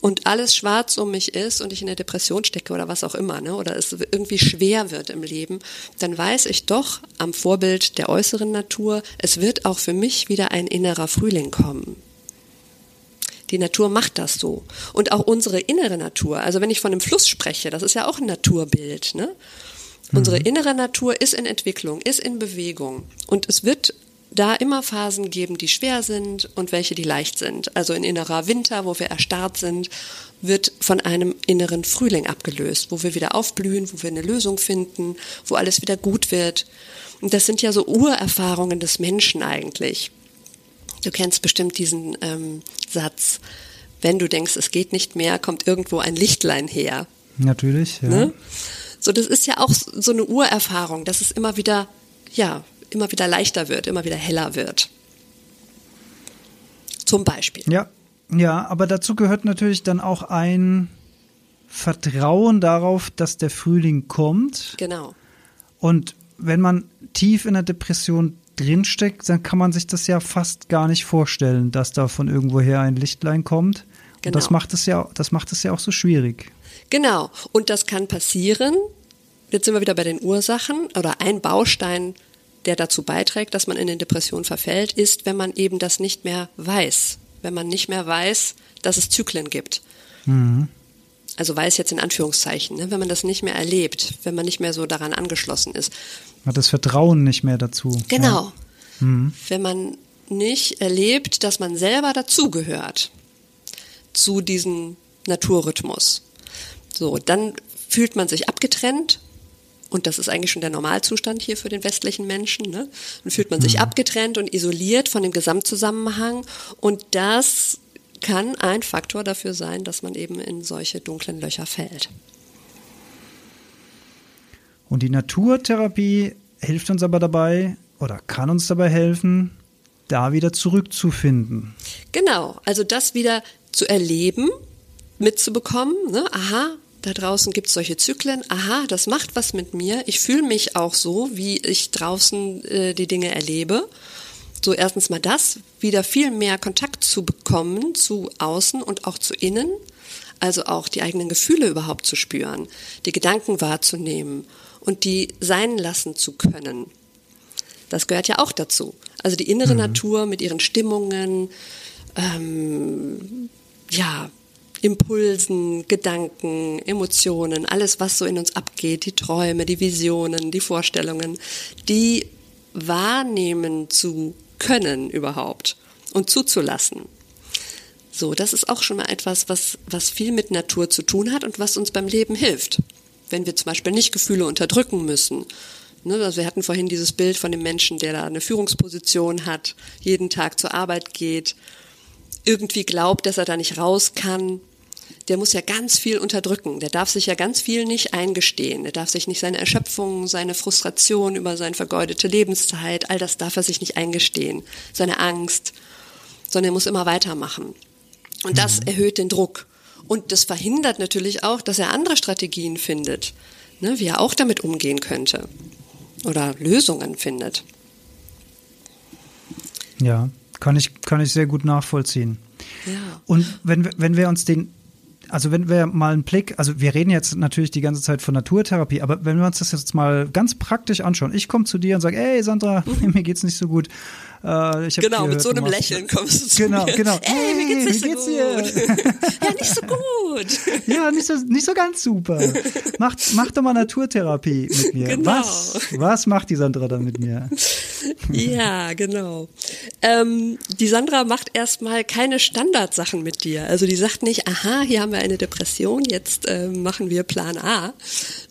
und alles schwarz um mich ist und ich in der Depression stecke oder was auch immer, ne, oder es irgendwie schwer wird im Leben, dann weiß ich doch am Vorbild der äußeren Natur, es wird auch für mich wieder ein innerer Frühling kommen. Die Natur macht das so. Und auch unsere innere Natur. Also wenn ich von einem Fluss spreche, das ist ja auch ein Naturbild. Ne? Unsere mhm. innere Natur ist in Entwicklung, ist in Bewegung. Und es wird da immer Phasen geben, die schwer sind und welche, die leicht sind. Also in innerer Winter, wo wir erstarrt sind, wird von einem inneren Frühling abgelöst, wo wir wieder aufblühen, wo wir eine Lösung finden, wo alles wieder gut wird. Und das sind ja so Urerfahrungen des Menschen eigentlich. Du kennst bestimmt diesen ähm, Satz, wenn du denkst, es geht nicht mehr, kommt irgendwo ein Lichtlein her. Natürlich, ja. Ne? So, das ist ja auch so eine Urerfahrung, dass es immer wieder, ja, immer wieder leichter wird, immer wieder heller wird. Zum Beispiel. Ja, ja, aber dazu gehört natürlich dann auch ein Vertrauen darauf, dass der Frühling kommt. Genau. Und wenn man tief in der Depression drinsteckt, dann kann man sich das ja fast gar nicht vorstellen, dass da von irgendwoher ein Lichtlein kommt. Genau. Und das genau. macht es ja, das macht es ja auch so schwierig. Genau. Und das kann passieren. Jetzt sind wir wieder bei den Ursachen oder ein Baustein, der dazu beiträgt, dass man in eine Depression verfällt, ist, wenn man eben das nicht mehr weiß. Wenn man nicht mehr weiß, dass es Zyklen gibt. Mhm. Also weiß jetzt in Anführungszeichen, ne? wenn man das nicht mehr erlebt, wenn man nicht mehr so daran angeschlossen ist. Hat das Vertrauen nicht mehr dazu. Genau. Ja. Mhm. Wenn man nicht erlebt, dass man selber dazugehört zu diesem Naturrhythmus. So, dann fühlt man sich abgetrennt und das ist eigentlich schon der Normalzustand hier für den westlichen Menschen. Ne? Dann fühlt man sich mhm. abgetrennt und isoliert von dem Gesamtzusammenhang und das kann ein Faktor dafür sein, dass man eben in solche dunklen Löcher fällt. Und die Naturtherapie hilft uns aber dabei oder kann uns dabei helfen, da wieder zurückzufinden. Genau, also das wieder zu erleben, mitzubekommen. Ne? Aha, da draußen gibt es solche Zyklen. Aha, das macht was mit mir. Ich fühle mich auch so, wie ich draußen äh, die Dinge erlebe. So erstens mal das, wieder viel mehr Kontakt zu bekommen zu außen und auch zu innen. Also auch die eigenen Gefühle überhaupt zu spüren, die Gedanken wahrzunehmen und die sein lassen zu können. Das gehört ja auch dazu. Also die innere mhm. Natur mit ihren Stimmungen, ähm, ja, Impulsen, Gedanken, Emotionen, alles, was so in uns abgeht, die Träume, die Visionen, die Vorstellungen, die wahrnehmen zu können überhaupt und zuzulassen. So, das ist auch schon mal etwas, was, was viel mit Natur zu tun hat und was uns beim Leben hilft. Wenn wir zum Beispiel nicht Gefühle unterdrücken müssen. Ne, also wir hatten vorhin dieses Bild von dem Menschen, der da eine Führungsposition hat, jeden Tag zur Arbeit geht, irgendwie glaubt, dass er da nicht raus kann. Der muss ja ganz viel unterdrücken. Der darf sich ja ganz viel nicht eingestehen. Der darf sich nicht seine Erschöpfung, seine Frustration über seine vergeudete Lebenszeit, all das darf er sich nicht eingestehen. Seine Angst. Sondern er muss immer weitermachen. Und das mhm. erhöht den Druck. Und das verhindert natürlich auch, dass er andere Strategien findet, ne, wie er auch damit umgehen könnte oder Lösungen findet. Ja, kann ich, kann ich sehr gut nachvollziehen. Ja. Und wenn, wenn wir uns den also wenn wir mal einen Blick, also wir reden jetzt natürlich die ganze Zeit von Naturtherapie, aber wenn wir uns das jetzt mal ganz praktisch anschauen, ich komme zu dir und sage, ey Sandra, mir geht's nicht so gut. Äh, genau, gehört, mit so einem Lächeln kommst du zu genau, mir. Genau, genau. Ey, mir geht's nicht wie geht's so gut. ja, nicht so gut. ja, nicht so, nicht so ganz super. Mach, mach doch mal Naturtherapie mit mir. Genau. Was, was macht die Sandra dann mit mir? Ja, genau. Ähm, die Sandra macht erstmal keine Standardsachen mit dir. Also die sagt nicht, aha, hier haben wir eine Depression, jetzt äh, machen wir Plan A,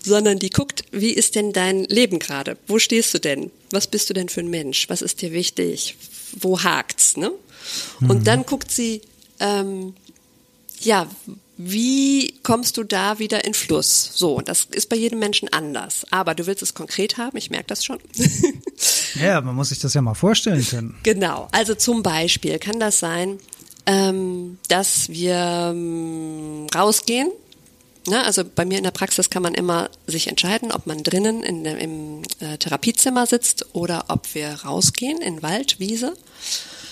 sondern die guckt, wie ist denn dein Leben gerade? Wo stehst du denn? Was bist du denn für ein Mensch? Was ist dir wichtig? Wo hakt's? Ne? Mhm. Und dann guckt sie, ähm, ja, wie kommst du da wieder in Fluss? So, das ist bei jedem Menschen anders. Aber du willst es konkret haben, ich merke das schon. ja, man muss sich das ja mal vorstellen können. Genau, also zum Beispiel kann das sein, ähm, dass wir ähm, rausgehen Ne, also bei mir in der Praxis kann man immer sich entscheiden, ob man drinnen in, im äh, Therapiezimmer sitzt oder ob wir rausgehen in Wald, Wiese.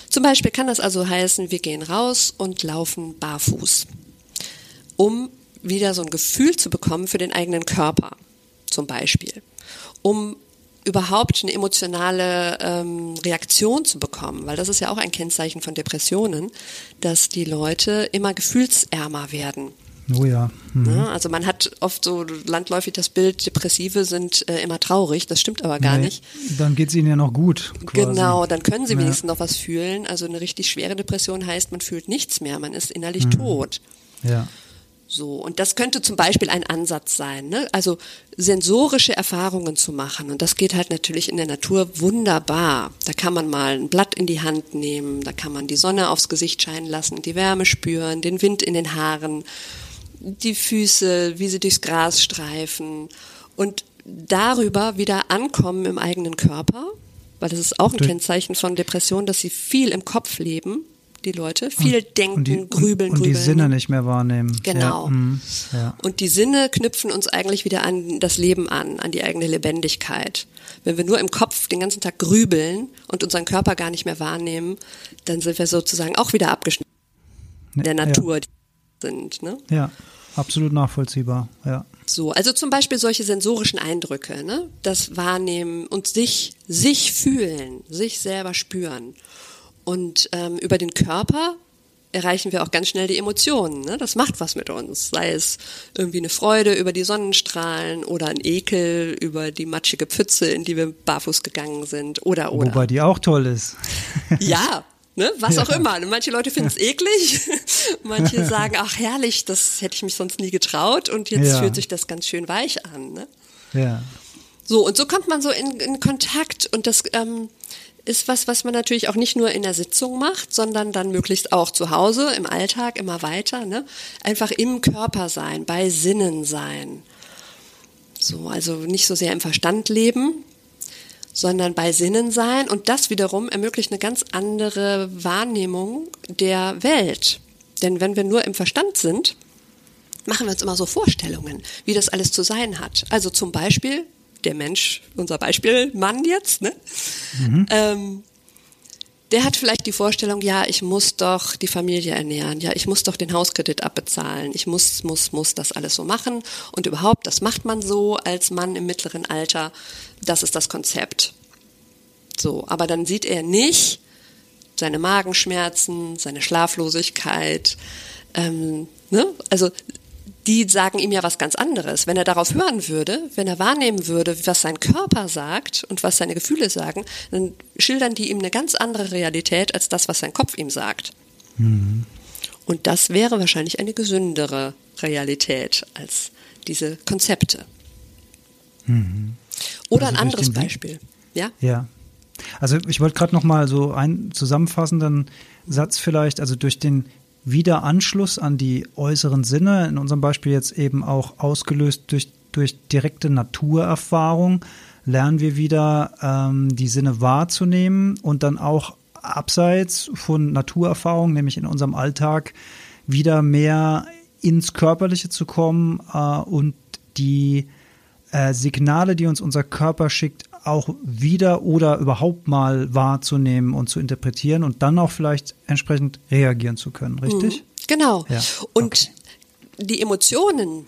Zum Beispiel kann das also heißen, wir gehen raus und laufen barfuß, um wieder so ein Gefühl zu bekommen für den eigenen Körper, zum Beispiel, um überhaupt eine emotionale ähm, Reaktion zu bekommen, weil das ist ja auch ein Kennzeichen von Depressionen, dass die Leute immer gefühlsärmer werden. Oh ja. Mhm. ja. Also man hat oft so landläufig das Bild, Depressive sind äh, immer traurig, das stimmt aber gar nee, nicht. Dann geht es ihnen ja noch gut. Quasi. Genau, dann können sie ja. wenigstens noch was fühlen. Also eine richtig schwere Depression heißt, man fühlt nichts mehr, man ist innerlich mhm. tot. Ja. So, und das könnte zum Beispiel ein Ansatz sein, ne? also sensorische Erfahrungen zu machen. Und das geht halt natürlich in der Natur wunderbar. Da kann man mal ein Blatt in die Hand nehmen, da kann man die Sonne aufs Gesicht scheinen lassen, die Wärme spüren, den Wind in den Haaren die Füße, wie sie durchs Gras streifen und darüber wieder ankommen im eigenen Körper, weil das ist auch ein Kennzeichen von Depression, dass sie viel im Kopf leben, die Leute, viel und, denken, und die, grübeln, und, und die Sinne nicht mehr wahrnehmen. Genau. Ja, mm, ja. Und die Sinne knüpfen uns eigentlich wieder an das Leben an, an die eigene Lebendigkeit. Wenn wir nur im Kopf den ganzen Tag grübeln und unseren Körper gar nicht mehr wahrnehmen, dann sind wir sozusagen auch wieder abgeschnitten ne, der Natur ja. sind. Ne? Ja. Absolut nachvollziehbar, ja. So, also zum Beispiel solche sensorischen Eindrücke, ne? Das Wahrnehmen und sich, sich fühlen, sich selber spüren. Und ähm, über den Körper erreichen wir auch ganz schnell die Emotionen. Ne? Das macht was mit uns. Sei es irgendwie eine Freude über die Sonnenstrahlen oder ein Ekel über die matschige Pfütze, in die wir barfuß gegangen sind oder oder. Wobei die auch toll ist. ja, Ne? Was ja. auch immer. Manche Leute finden es eklig, manche sagen, ach herrlich, das hätte ich mich sonst nie getraut und jetzt ja. fühlt sich das ganz schön weich an. Ne? Ja. So, und so kommt man so in, in Kontakt und das ähm, ist was, was man natürlich auch nicht nur in der Sitzung macht, sondern dann möglichst auch zu Hause, im Alltag, immer weiter. Ne? Einfach im Körper sein, bei Sinnen sein. So, also nicht so sehr im Verstand leben, sondern bei Sinnen sein. Und das wiederum ermöglicht eine ganz andere Wahrnehmung der Welt. Denn wenn wir nur im Verstand sind, machen wir uns immer so Vorstellungen, wie das alles zu sein hat. Also zum Beispiel der Mensch, unser Beispiel Mann jetzt, ne? Mhm. Ähm, der hat vielleicht die Vorstellung, ja, ich muss doch die Familie ernähren, ja, ich muss doch den Hauskredit abbezahlen, ich muss, muss, muss das alles so machen und überhaupt, das macht man so als Mann im mittleren Alter, das ist das Konzept. So, aber dann sieht er nicht seine Magenschmerzen, seine Schlaflosigkeit, ähm, ne? also die sagen ihm ja was ganz anderes. Wenn er darauf hören würde, wenn er wahrnehmen würde, was sein Körper sagt und was seine Gefühle sagen, dann schildern die ihm eine ganz andere Realität als das, was sein Kopf ihm sagt. Mhm. Und das wäre wahrscheinlich eine gesündere Realität als diese Konzepte. Mhm. Oder also ein anderes Beispiel. Ja? Ja. Also ich wollte gerade noch mal so einen zusammenfassenden Satz vielleicht, also durch den Wiederanschluss an die äußeren Sinne, in unserem Beispiel jetzt eben auch ausgelöst durch, durch direkte Naturerfahrung, lernen wir wieder ähm, die Sinne wahrzunehmen und dann auch abseits von Naturerfahrung, nämlich in unserem Alltag, wieder mehr ins Körperliche zu kommen äh, und die äh, Signale, die uns unser Körper schickt, auch wieder oder überhaupt mal wahrzunehmen und zu interpretieren und dann auch vielleicht entsprechend reagieren zu können, richtig? Mhm. Genau. Ja. Und die Emotionen,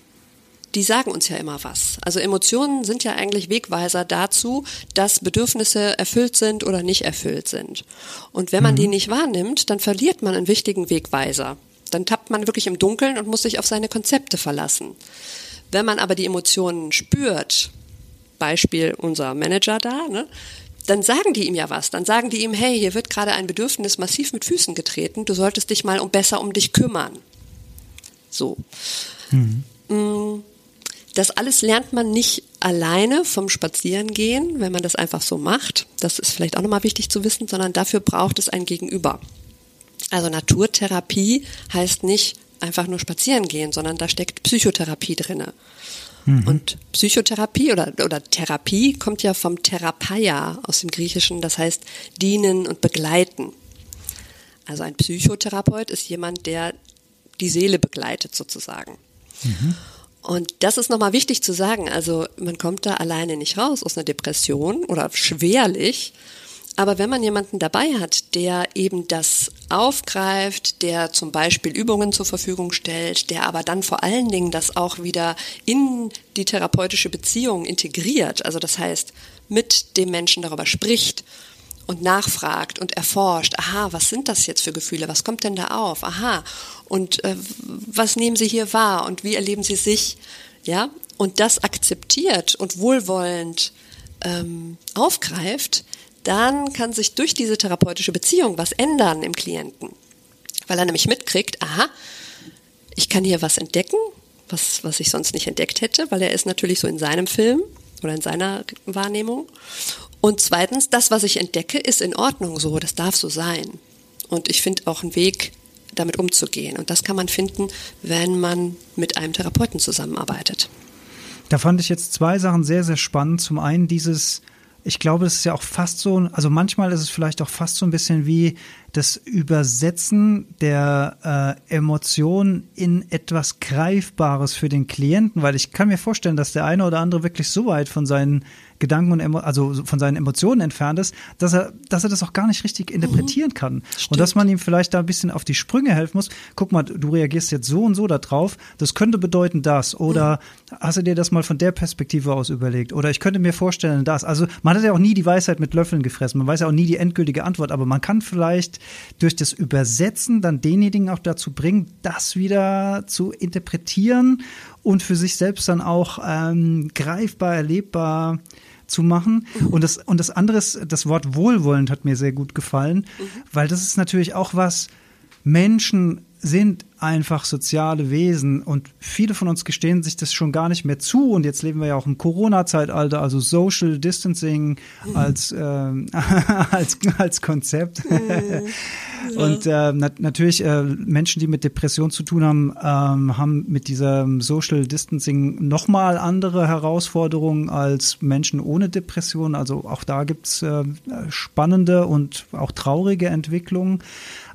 die sagen uns ja immer was. Also Emotionen sind ja eigentlich Wegweiser dazu, dass Bedürfnisse erfüllt sind oder nicht erfüllt sind. Und wenn man mhm. die nicht wahrnimmt, dann verliert man einen wichtigen Wegweiser. Dann tappt man wirklich im Dunkeln und muss sich auf seine Konzepte verlassen. Wenn man aber die Emotionen spürt, Beispiel unser Manager da, ne, dann sagen die ihm ja was. Dann sagen die ihm, hey, hier wird gerade ein Bedürfnis massiv mit Füßen getreten, du solltest dich mal um besser um dich kümmern. So. Mhm. Mm, das alles lernt man nicht alleine vom Spazierengehen, wenn man das einfach so macht. Das ist vielleicht auch nochmal wichtig zu wissen, sondern dafür braucht es ein Gegenüber. Also Naturtherapie heißt nicht einfach nur spazieren gehen, sondern da steckt Psychotherapie drinne. Mhm. Und Psychotherapie oder, oder Therapie kommt ja vom Therapeia aus dem Griechischen, das heißt dienen und begleiten. Also ein Psychotherapeut ist jemand, der die Seele begleitet sozusagen. Mhm. Und das ist nochmal wichtig zu sagen. Also man kommt da alleine nicht raus aus einer Depression oder schwerlich. Aber wenn man jemanden dabei hat, der eben das aufgreift, der zum Beispiel Übungen zur Verfügung stellt, der aber dann vor allen Dingen das auch wieder in die therapeutische Beziehung integriert, also das heißt mit dem Menschen darüber spricht und nachfragt und erforscht, aha, was sind das jetzt für Gefühle, was kommt denn da auf, aha, und äh, was nehmen Sie hier wahr und wie erleben Sie sich, ja, und das akzeptiert und wohlwollend ähm, aufgreift, dann kann sich durch diese therapeutische Beziehung was ändern im Klienten. Weil er nämlich mitkriegt, aha, ich kann hier was entdecken, was, was ich sonst nicht entdeckt hätte, weil er ist natürlich so in seinem Film oder in seiner Wahrnehmung. Und zweitens, das, was ich entdecke, ist in Ordnung so, das darf so sein. Und ich finde auch einen Weg, damit umzugehen. Und das kann man finden, wenn man mit einem Therapeuten zusammenarbeitet. Da fand ich jetzt zwei Sachen sehr, sehr spannend. Zum einen dieses, ich glaube, es ist ja auch fast so, also manchmal ist es vielleicht auch fast so ein bisschen wie das Übersetzen der äh, Emotionen in etwas Greifbares für den Klienten, weil ich kann mir vorstellen, dass der eine oder andere wirklich so weit von seinen Gedanken und Emo also von seinen Emotionen entfernt ist, dass er, dass er das auch gar nicht richtig interpretieren kann. Mhm, und dass man ihm vielleicht da ein bisschen auf die Sprünge helfen muss. Guck mal, du reagierst jetzt so und so darauf. Das könnte bedeuten das. Oder mhm. hast du dir das mal von der Perspektive aus überlegt? Oder ich könnte mir vorstellen, das. Also man hat ja auch nie die Weisheit mit Löffeln gefressen. Man weiß ja auch nie die endgültige Antwort. Aber man kann vielleicht durch das Übersetzen dann denjenigen auch dazu bringen, das wieder zu interpretieren und für sich selbst dann auch ähm, greifbar, erlebbar zu machen. Mhm. Und das, und das andere ist, das Wort wohlwollend hat mir sehr gut gefallen, mhm. weil das ist natürlich auch was, Menschen sind einfach soziale Wesen und viele von uns gestehen sich das schon gar nicht mehr zu und jetzt leben wir ja auch im Corona-Zeitalter, also Social Distancing als, äh, als, als Konzept. Mhm. und äh, nat natürlich äh, Menschen, die mit Depression zu tun haben, ähm, haben mit diesem Social Distancing nochmal andere Herausforderungen als Menschen ohne Depression. Also auch da gibt's äh, spannende und auch traurige Entwicklungen.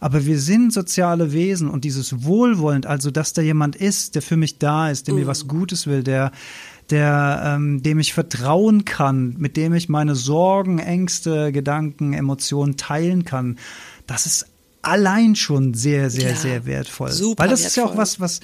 Aber wir sind soziale Wesen und dieses Wohlwollend, also dass da jemand ist, der für mich da ist, der mhm. mir was Gutes will, der der, ähm, dem ich vertrauen kann, mit dem ich meine Sorgen, Ängste, Gedanken, Emotionen teilen kann. Das ist allein schon sehr, sehr, ja, sehr wertvoll. Super Weil das wertvoll. ist ja auch was, was,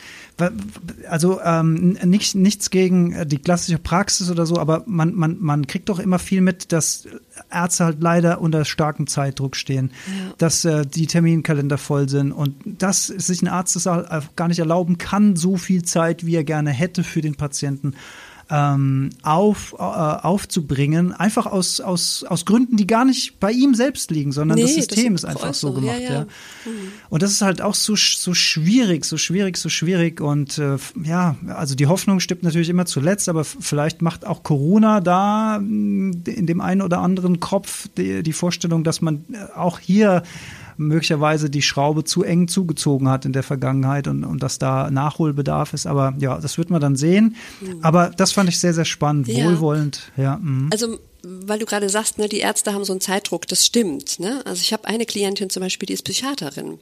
also ähm, nicht, nichts gegen äh, die klassische Praxis oder so, aber man, man, man kriegt doch immer viel mit, dass Ärzte halt leider unter starkem Zeitdruck stehen, ja. dass äh, die Terminkalender voll sind und dass sich ein Arzt das gar nicht erlauben kann, so viel Zeit, wie er gerne hätte für den Patienten ähm, auf, äh, aufzubringen, einfach aus, aus, aus Gründen, die gar nicht bei ihm selbst liegen, sondern nee, das System das ist einfach so gemacht. Ja, ja. ja. Mhm. Und das ist halt auch so, so schwierig, so schwierig, so schwierig. Und äh, ja, also die Hoffnung stirbt natürlich immer zuletzt, aber vielleicht macht auch Corona da in dem einen oder anderen Kopf die, die Vorstellung, dass man äh, auch hier möglicherweise die Schraube zu eng zugezogen hat in der Vergangenheit und, und dass da Nachholbedarf ist. Aber ja, das wird man dann sehen. Mhm. Aber das fand ich sehr, sehr spannend, ja. wohlwollend. Ja, mh. Also weil du gerade sagst, ne, die Ärzte haben so einen Zeitdruck, das stimmt. Ne? Also ich habe eine Klientin zum Beispiel, die ist Psychiaterin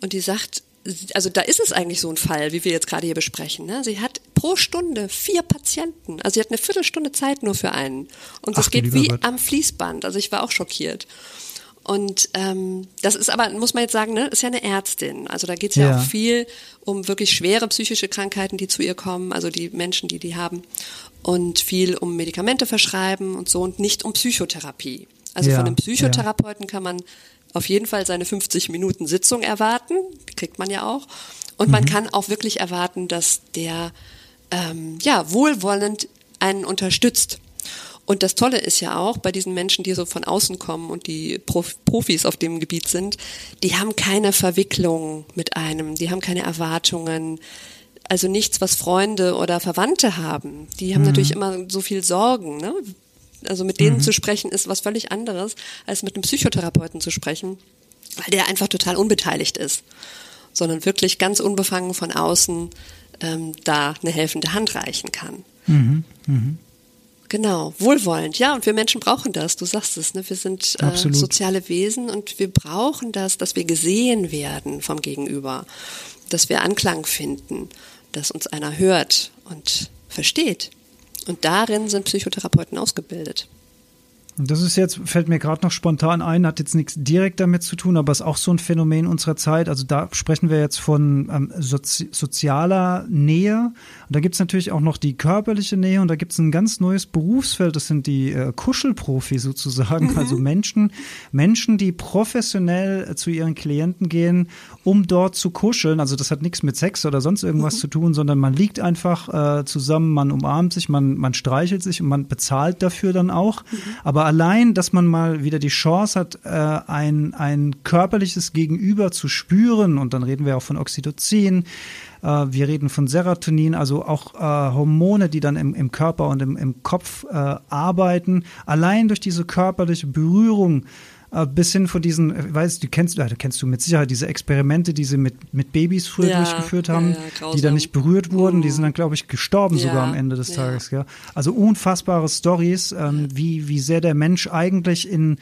und die sagt, also da ist es eigentlich so ein Fall, wie wir jetzt gerade hier besprechen. Ne? Sie hat pro Stunde vier Patienten. Also sie hat eine Viertelstunde Zeit nur für einen. Und das Ach, geht wie Gott. am Fließband. Also ich war auch schockiert. Und ähm, das ist aber, muss man jetzt sagen, ne, ist ja eine Ärztin. Also da geht es ja, ja, auch viel um wirklich schwere psychische Krankheiten, die zu ihr kommen, also die Menschen, die die haben. Und viel um Medikamente verschreiben und so und nicht um Psychotherapie. Also ja, von einem Psychotherapeuten ja. kann man auf jeden Fall seine 50 Minuten Sitzung erwarten. Die kriegt man ja auch. Und mhm. man kann auch wirklich erwarten, dass der ähm, ja wohlwollend einen unterstützt. Und das Tolle ist ja auch bei diesen Menschen, die so von außen kommen und die Prof Profis auf dem Gebiet sind, die haben keine Verwicklung mit einem, die haben keine Erwartungen, also nichts, was Freunde oder Verwandte haben. Die haben mhm. natürlich immer so viel Sorgen. Ne? Also mit denen mhm. zu sprechen ist was völlig anderes, als mit einem Psychotherapeuten zu sprechen, weil der einfach total unbeteiligt ist, sondern wirklich ganz unbefangen von außen ähm, da eine helfende Hand reichen kann. Mhm. Mhm. Genau, wohlwollend. Ja, und wir Menschen brauchen das. Du sagst es, ne? Wir sind äh, soziale Wesen und wir brauchen das, dass wir gesehen werden vom Gegenüber, dass wir Anklang finden, dass uns einer hört und versteht. Und darin sind Psychotherapeuten ausgebildet. Das ist jetzt, fällt mir gerade noch spontan ein, hat jetzt nichts direkt damit zu tun, aber ist auch so ein Phänomen unserer Zeit. Also da sprechen wir jetzt von ähm, sozi sozialer Nähe. Und da gibt's natürlich auch noch die körperliche Nähe und da gibt's ein ganz neues Berufsfeld. Das sind die äh, Kuschelprofi sozusagen. Mhm. Also Menschen, Menschen, die professionell zu ihren Klienten gehen, um dort zu kuscheln. Also das hat nichts mit Sex oder sonst irgendwas mhm. zu tun, sondern man liegt einfach äh, zusammen, man umarmt sich, man, man streichelt sich und man bezahlt dafür dann auch. Mhm. Aber allein, dass man mal wieder die Chance hat, äh, ein, ein körperliches Gegenüber zu spüren, und dann reden wir auch von Oxytocin, äh, wir reden von Serotonin, also auch äh, Hormone, die dann im, im Körper und im, im Kopf äh, arbeiten, allein durch diese körperliche Berührung äh, bis hin von diesen, äh, weißt du, kennst, äh, kennst du mit Sicherheit diese Experimente, die sie mit, mit Babys früher ja, durchgeführt haben, ja, die dann nicht berührt wurden, die sind dann, glaube ich, gestorben sogar am Ende des Tages. Ja. Also unfassbare Stories, ähm, wie, wie sehr der Mensch eigentlich in,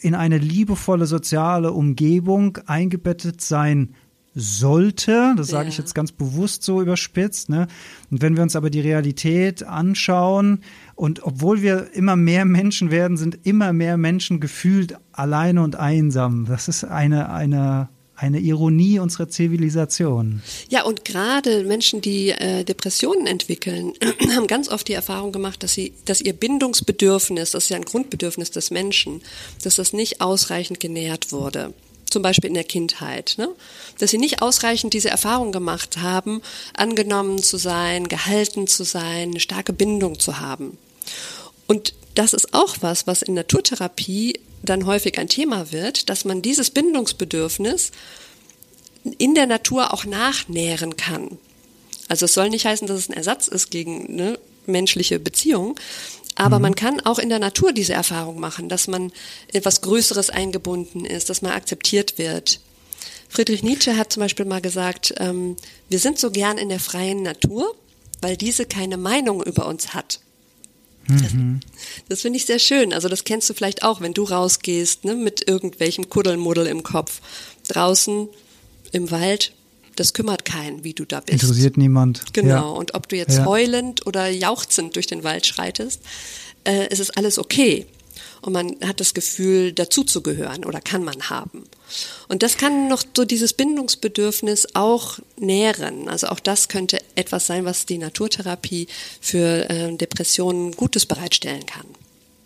in eine liebevolle soziale Umgebung eingebettet sein sollte. Das sage ich jetzt ganz bewusst so überspitzt. Ne? Und wenn wir uns aber die Realität anschauen und obwohl wir immer mehr Menschen werden, sind immer mehr Menschen gefühlt alleine und einsam. Das ist eine, eine eine Ironie unserer Zivilisation. Ja, und gerade Menschen, die äh, Depressionen entwickeln, haben ganz oft die Erfahrung gemacht, dass sie, dass ihr Bindungsbedürfnis, das ist ja ein Grundbedürfnis des Menschen, dass das nicht ausreichend genährt wurde zum Beispiel in der Kindheit, ne? dass sie nicht ausreichend diese Erfahrung gemacht haben, angenommen zu sein, gehalten zu sein, eine starke Bindung zu haben. Und das ist auch was, was in Naturtherapie dann häufig ein Thema wird, dass man dieses Bindungsbedürfnis in der Natur auch nachnähren kann. Also es soll nicht heißen, dass es ein Ersatz ist gegen ne, menschliche Beziehungen, aber mhm. man kann auch in der Natur diese Erfahrung machen, dass man etwas Größeres eingebunden ist, dass man akzeptiert wird. Friedrich Nietzsche hat zum Beispiel mal gesagt, ähm, wir sind so gern in der freien Natur, weil diese keine Meinung über uns hat. Mhm. Das, das finde ich sehr schön. Also das kennst du vielleicht auch, wenn du rausgehst ne, mit irgendwelchem Kuddelmuddel im Kopf. Draußen im Wald das kümmert keinen, wie du da bist. Interessiert niemand. Genau. Ja. Und ob du jetzt ja. heulend oder jauchzend durch den Wald schreitest, äh, es ist alles okay. Und man hat das Gefühl, dazuzugehören oder kann man haben. Und das kann noch so dieses Bindungsbedürfnis auch nähren. Also auch das könnte etwas sein, was die Naturtherapie für äh, Depressionen Gutes bereitstellen kann.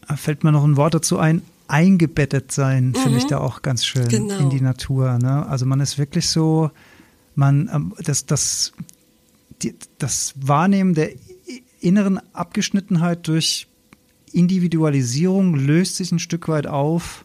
Da fällt mir noch ein Wort dazu ein. Eingebettet sein, mhm. finde ich mhm. da auch ganz schön genau. in die Natur. Ne? Also man ist wirklich so, man, ähm, das, das, die, das Wahrnehmen der inneren Abgeschnittenheit durch Individualisierung löst sich ein Stück weit auf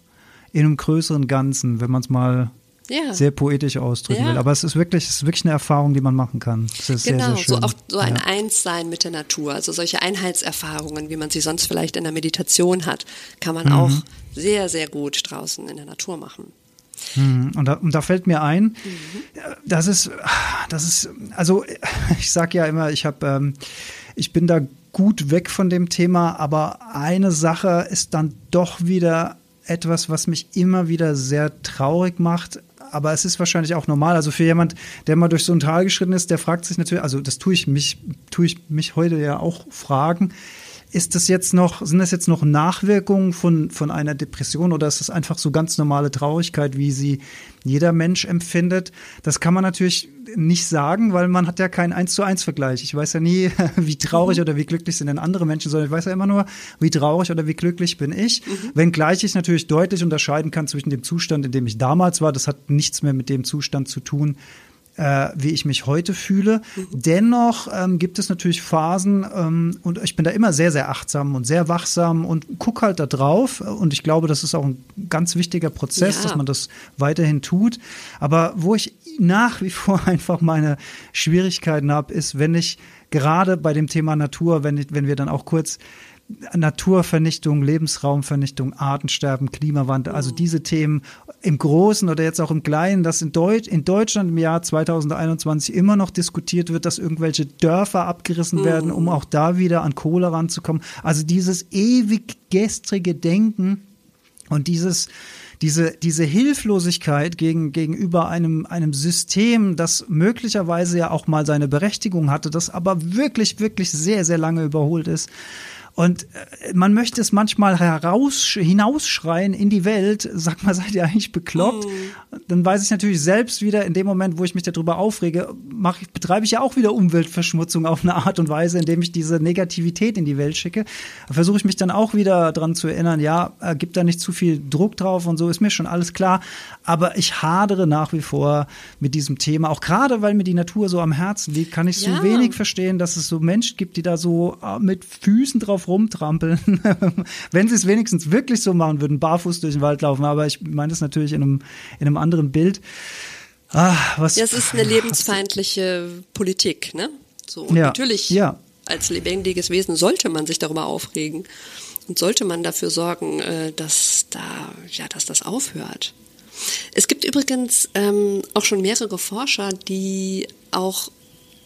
in einem größeren Ganzen, wenn man es mal ja. sehr poetisch ausdrücken ja. will. Aber es ist wirklich, es ist wirklich eine Erfahrung, die man machen kann. genau, sehr, sehr so auch so ein ja. Einssein mit der Natur, also solche Einheitserfahrungen, wie man sie sonst vielleicht in der Meditation hat, kann man mhm. auch sehr, sehr gut draußen in der Natur machen. Hm, und da, und da, fällt mir ein, mhm. das ist, das ist, also ich sage ja immer, ich habe, ähm, ich bin da gut weg von dem Thema, aber eine Sache ist dann doch wieder etwas, was mich immer wieder sehr traurig macht. Aber es ist wahrscheinlich auch normal. Also für jemand, der mal durch so ein Tal geschritten ist, der fragt sich natürlich, also das tue ich mich, tue ich mich heute ja auch fragen ist das jetzt noch, sind das jetzt noch Nachwirkungen von, von einer Depression oder ist das einfach so ganz normale Traurigkeit, wie sie jeder Mensch empfindet? Das kann man natürlich nicht sagen, weil man hat ja keinen eins zu eins Vergleich. Ich weiß ja nie, wie traurig mhm. oder wie glücklich sind denn andere Menschen, sondern ich weiß ja immer nur, wie traurig oder wie glücklich bin ich. Mhm. Wenngleich ich natürlich deutlich unterscheiden kann zwischen dem Zustand, in dem ich damals war, das hat nichts mehr mit dem Zustand zu tun, äh, wie ich mich heute fühle. Mhm. Dennoch ähm, gibt es natürlich Phasen ähm, und ich bin da immer sehr, sehr achtsam und sehr wachsam und gucke halt da drauf. Und ich glaube, das ist auch ein ganz wichtiger Prozess, ja. dass man das weiterhin tut. Aber wo ich nach wie vor einfach meine Schwierigkeiten habe, ist, wenn ich gerade bei dem Thema Natur, wenn, ich, wenn wir dann auch kurz Naturvernichtung, Lebensraumvernichtung, Artensterben, Klimawandel, also mhm. diese Themen im Großen oder jetzt auch im Kleinen, dass in, Deut in Deutschland im Jahr 2021 immer noch diskutiert wird, dass irgendwelche Dörfer abgerissen werden, um mhm. auch da wieder an Kohle ranzukommen. Also dieses ewig gestrige Denken und dieses diese, diese Hilflosigkeit gegen, gegenüber einem, einem System, das möglicherweise ja auch mal seine Berechtigung hatte, das aber wirklich, wirklich sehr, sehr lange überholt ist. Und äh, man möchte es manchmal heraus, hinausschreien in die Welt, sag mal, seid ihr eigentlich bekloppt? Mhm. Dann weiß ich natürlich selbst wieder, in dem Moment, wo ich mich darüber aufrege, mache ich, betreibe ich ja auch wieder Umweltverschmutzung auf eine Art und Weise, indem ich diese Negativität in die Welt schicke. Versuche ich mich dann auch wieder dran zu erinnern, ja, äh, gibt da nicht zu viel Druck drauf und so, ist mir schon alles klar. Aber ich hadere nach wie vor mit diesem Thema, auch gerade weil mir die Natur so am Herzen liegt, kann ich ja. so wenig verstehen, dass es so Menschen gibt, die da so äh, mit Füßen drauf rumtrampeln. Wenn sie es wenigstens wirklich so machen würden, barfuß durch den Wald laufen. Aber ich meine das natürlich in einem, in einem anderen Bild. Ah, was, das ist eine lebensfeindliche Politik, ne? So, ja, natürlich, ja. als lebendiges Wesen sollte man sich darüber aufregen und sollte man dafür sorgen, äh, dass da, ja, dass das aufhört. Es gibt übrigens ähm, auch schon mehrere Forscher, die auch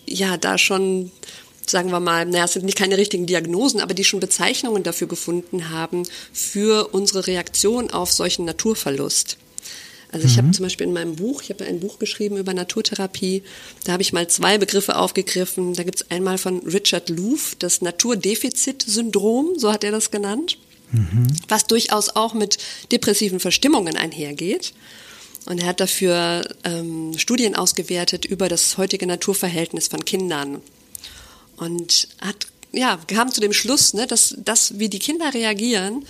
ja da schon sagen wir mal, naja, es sind nicht keine richtigen Diagnosen, aber die schon Bezeichnungen dafür gefunden haben für unsere Reaktion auf solchen Naturverlust. Also ich mhm. habe zum Beispiel in meinem Buch, ich habe ein Buch geschrieben über Naturtherapie, da habe ich mal zwei Begriffe aufgegriffen. Da gibt es einmal von Richard Louf das Naturdefizitsyndrom, so hat er das genannt, mhm. was durchaus auch mit depressiven Verstimmungen einhergeht. Und er hat dafür ähm, Studien ausgewertet über das heutige Naturverhältnis von Kindern und hat ja kam zu dem Schluss, ne, dass das, wie die Kinder reagieren,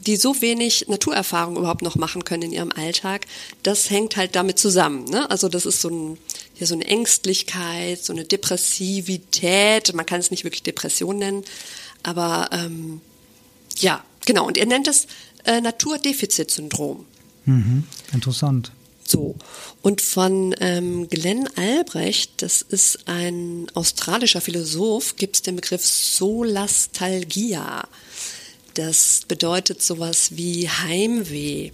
die so wenig Naturerfahrung überhaupt noch machen können in ihrem Alltag, das hängt halt damit zusammen. Ne? Also das ist so, ein, ja, so eine Ängstlichkeit, so eine Depressivität. Man kann es nicht wirklich Depression nennen, aber ähm, ja, genau. Und er nennt das äh, Naturdefizitsyndrom. Mhm, interessant. So. Und von ähm, Glenn Albrecht, das ist ein australischer Philosoph, gibt es den Begriff Solastalgia. Das bedeutet sowas wie Heimweh.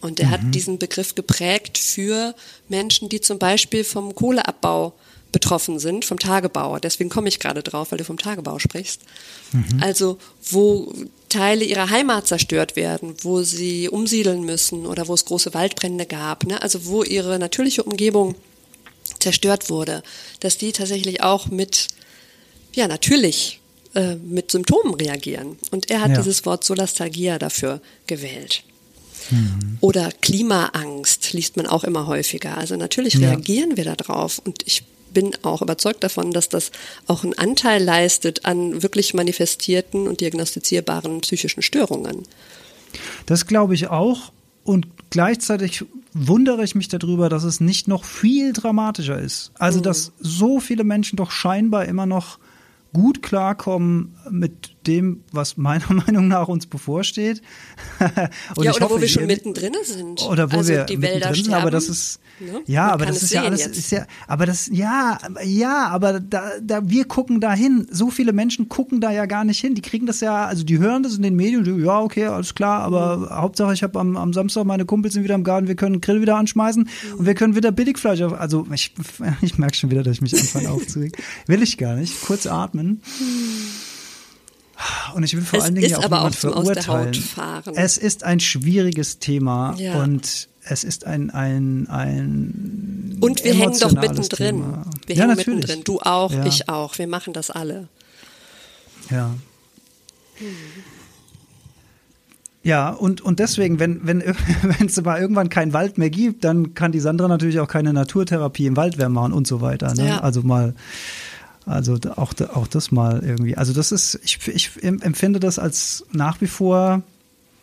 Und er mhm. hat diesen Begriff geprägt für Menschen, die zum Beispiel vom Kohleabbau betroffen sind, vom Tagebau. Deswegen komme ich gerade drauf, weil du vom Tagebau sprichst. Mhm. Also wo Teile ihrer Heimat zerstört werden, wo sie umsiedeln müssen oder wo es große Waldbrände gab, ne? also wo ihre natürliche Umgebung zerstört wurde, dass die tatsächlich auch mit, ja, natürlich äh, mit Symptomen reagieren. Und er hat ja. dieses Wort Solastalgia dafür gewählt. Mhm. Oder Klimaangst liest man auch immer häufiger. Also natürlich ja. reagieren wir darauf. Und ich bin auch überzeugt davon, dass das auch einen Anteil leistet an wirklich manifestierten und diagnostizierbaren psychischen Störungen. Das glaube ich auch. Und gleichzeitig wundere ich mich darüber, dass es nicht noch viel dramatischer ist. Also, dass so viele Menschen doch scheinbar immer noch gut klarkommen mit dem, was meiner Meinung nach uns bevorsteht. und ja, oder hoffe, wo wir schon mittendrin sind. Oder wo also wir die Wälder sind, aber das ist ne? ja, aber das ist ja alles ist ja, aber das ja, ja, aber da, da wir gucken da hin. So viele Menschen gucken da ja gar nicht hin. Die kriegen das ja, also die hören das in den Medien, die, ja, okay, alles klar, aber mhm. Hauptsache ich habe am, am Samstag meine Kumpels sind wieder im Garten, wir können Grill wieder anschmeißen mhm. und wir können wieder Billigfleisch auf, also ich, ich merke schon wieder, dass ich mich anfange aufzuregen. Will ich gar nicht. Kurz atmen. Mhm. Und ich will vor es allen Dingen ja auch aber auch verurteilen. Es ist ein schwieriges Thema ja. und es ist ein ein ein und wir hängen doch mittendrin. Thema. Wir ja, hängen natürlich. mittendrin. Du auch, ja. ich auch. Wir machen das alle. Ja. Ja, und, und deswegen, wenn wenn wenn es mal irgendwann keinen Wald mehr gibt, dann kann die Sandra natürlich auch keine Naturtherapie im Wald mehr machen und so weiter. Ne? Ja. Also mal, also auch, auch das mal irgendwie. Also das ist, ich, ich empfinde das als nach wie vor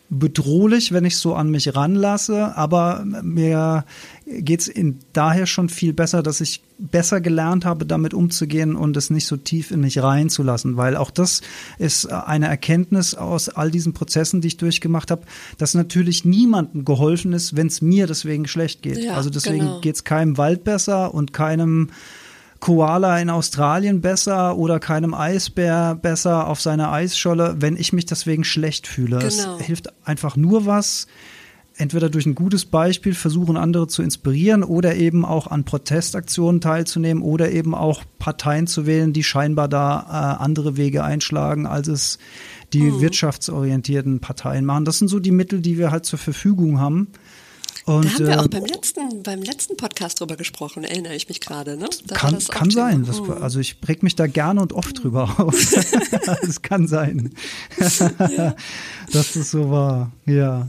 bedrohlich, wenn ich so an mich ranlasse, aber mir geht's in daher schon viel besser, dass ich besser gelernt habe, damit umzugehen und es nicht so tief in mich reinzulassen, weil auch das ist eine Erkenntnis aus all diesen Prozessen, die ich durchgemacht habe, dass natürlich niemandem geholfen ist, wenn es mir deswegen schlecht geht. Ja, also deswegen genau. geht's keinem Wald besser und keinem Koala in Australien besser oder keinem Eisbär besser auf seiner Eisscholle, wenn ich mich deswegen schlecht fühle. Genau. Es hilft einfach nur was, entweder durch ein gutes Beispiel versuchen, andere zu inspirieren oder eben auch an Protestaktionen teilzunehmen oder eben auch Parteien zu wählen, die scheinbar da äh, andere Wege einschlagen, als es die Mhm. wirtschaftsorientierten Parteien machen. Das sind so die Mittel, die wir halt zur Verfügung haben. Und, Da haben wir äh, auch beim letzten, beim letzten Podcast drüber gesprochen, erinnere ich mich gerade. Ne? Da kann, kann sein. Das, Mhm. also ich reg mich da gerne und oft drüber auf. Es kann sein. Dass das so war. Ja.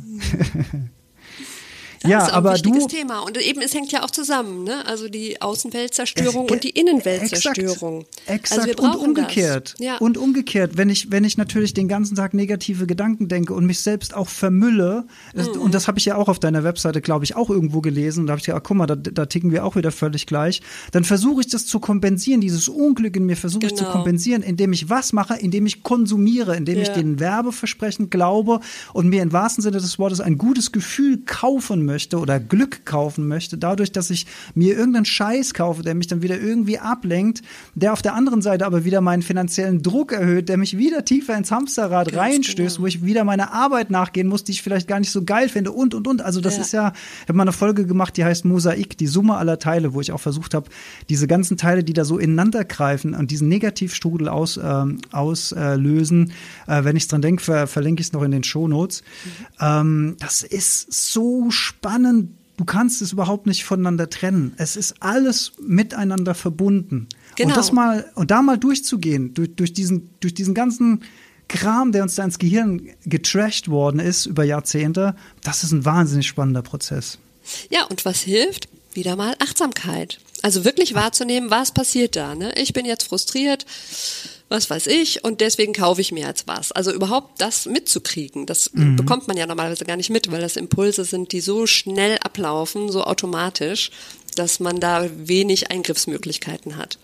Das ja, ist auch aber ein wichtiges du. Thema. Und eben, es hängt ja auch zusammen, ne? Also die Außenweltzerstörung Es- und die Innenweltzerstörung. Exakt, exakt. Also wir und brauchen umgekehrt. Das. Ja. Und umgekehrt, wenn ich, wenn ich natürlich den ganzen Tag negative Gedanken denke und mich selbst auch vermülle, Mhm. und das habe ich ja auch auf deiner Webseite, glaube ich, auch irgendwo gelesen, da habe ich gedacht, ah, guck mal, da, da ticken wir auch wieder völlig gleich, dann versuche ich das zu kompensieren, dieses Unglück in mir versuche ich zu Genau. kompensieren, indem ich was mache, indem ich konsumiere, indem ich Ja. den Werbeversprechen glaube und mir im wahrsten Sinne des Wortes ein gutes Gefühl kaufen möchte oder Glück kaufen möchte, dadurch, dass ich mir irgendeinen Scheiß kaufe, der mich dann wieder irgendwie ablenkt, der auf der anderen Seite aber wieder meinen finanziellen Druck erhöht, der mich wieder tiefer ins Hamsterrad Ganz reinstößt, genau. wo ich wieder meiner Arbeit nachgehen muss, die ich vielleicht gar nicht so geil finde und und und. Also das Ja. ist ja, ich habe mal eine Folge gemacht, die heißt Mosaik, die Summe aller Teile, wo ich auch versucht habe, diese ganzen Teile, die da so ineinander greifen und diesen Negativstrudel aus, ähm, auslösen, äh, wenn ich dran denke, ver verlinke ich es noch in den Shownotes. Ähm, das ist so spannend. Du kannst es überhaupt nicht voneinander trennen. Es ist alles miteinander verbunden. Genau. Und das mal und da mal durchzugehen durch, durch diesen durch diesen ganzen Kram, der uns da ins Gehirn getrashed worden ist über Jahrzehnte, das ist ein wahnsinnig spannender Prozess. Ja, und was hilft? Wieder mal Achtsamkeit. Also wirklich wahrzunehmen, was passiert da. Ne? Ich bin jetzt frustriert, was weiß ich, und deswegen kaufe ich mir jetzt was. Also überhaupt das mitzukriegen, das bekommt man ja normalerweise gar nicht mit, weil das Impulse sind, die so schnell ablaufen, so automatisch, dass man da wenig Eingriffsmöglichkeiten hat.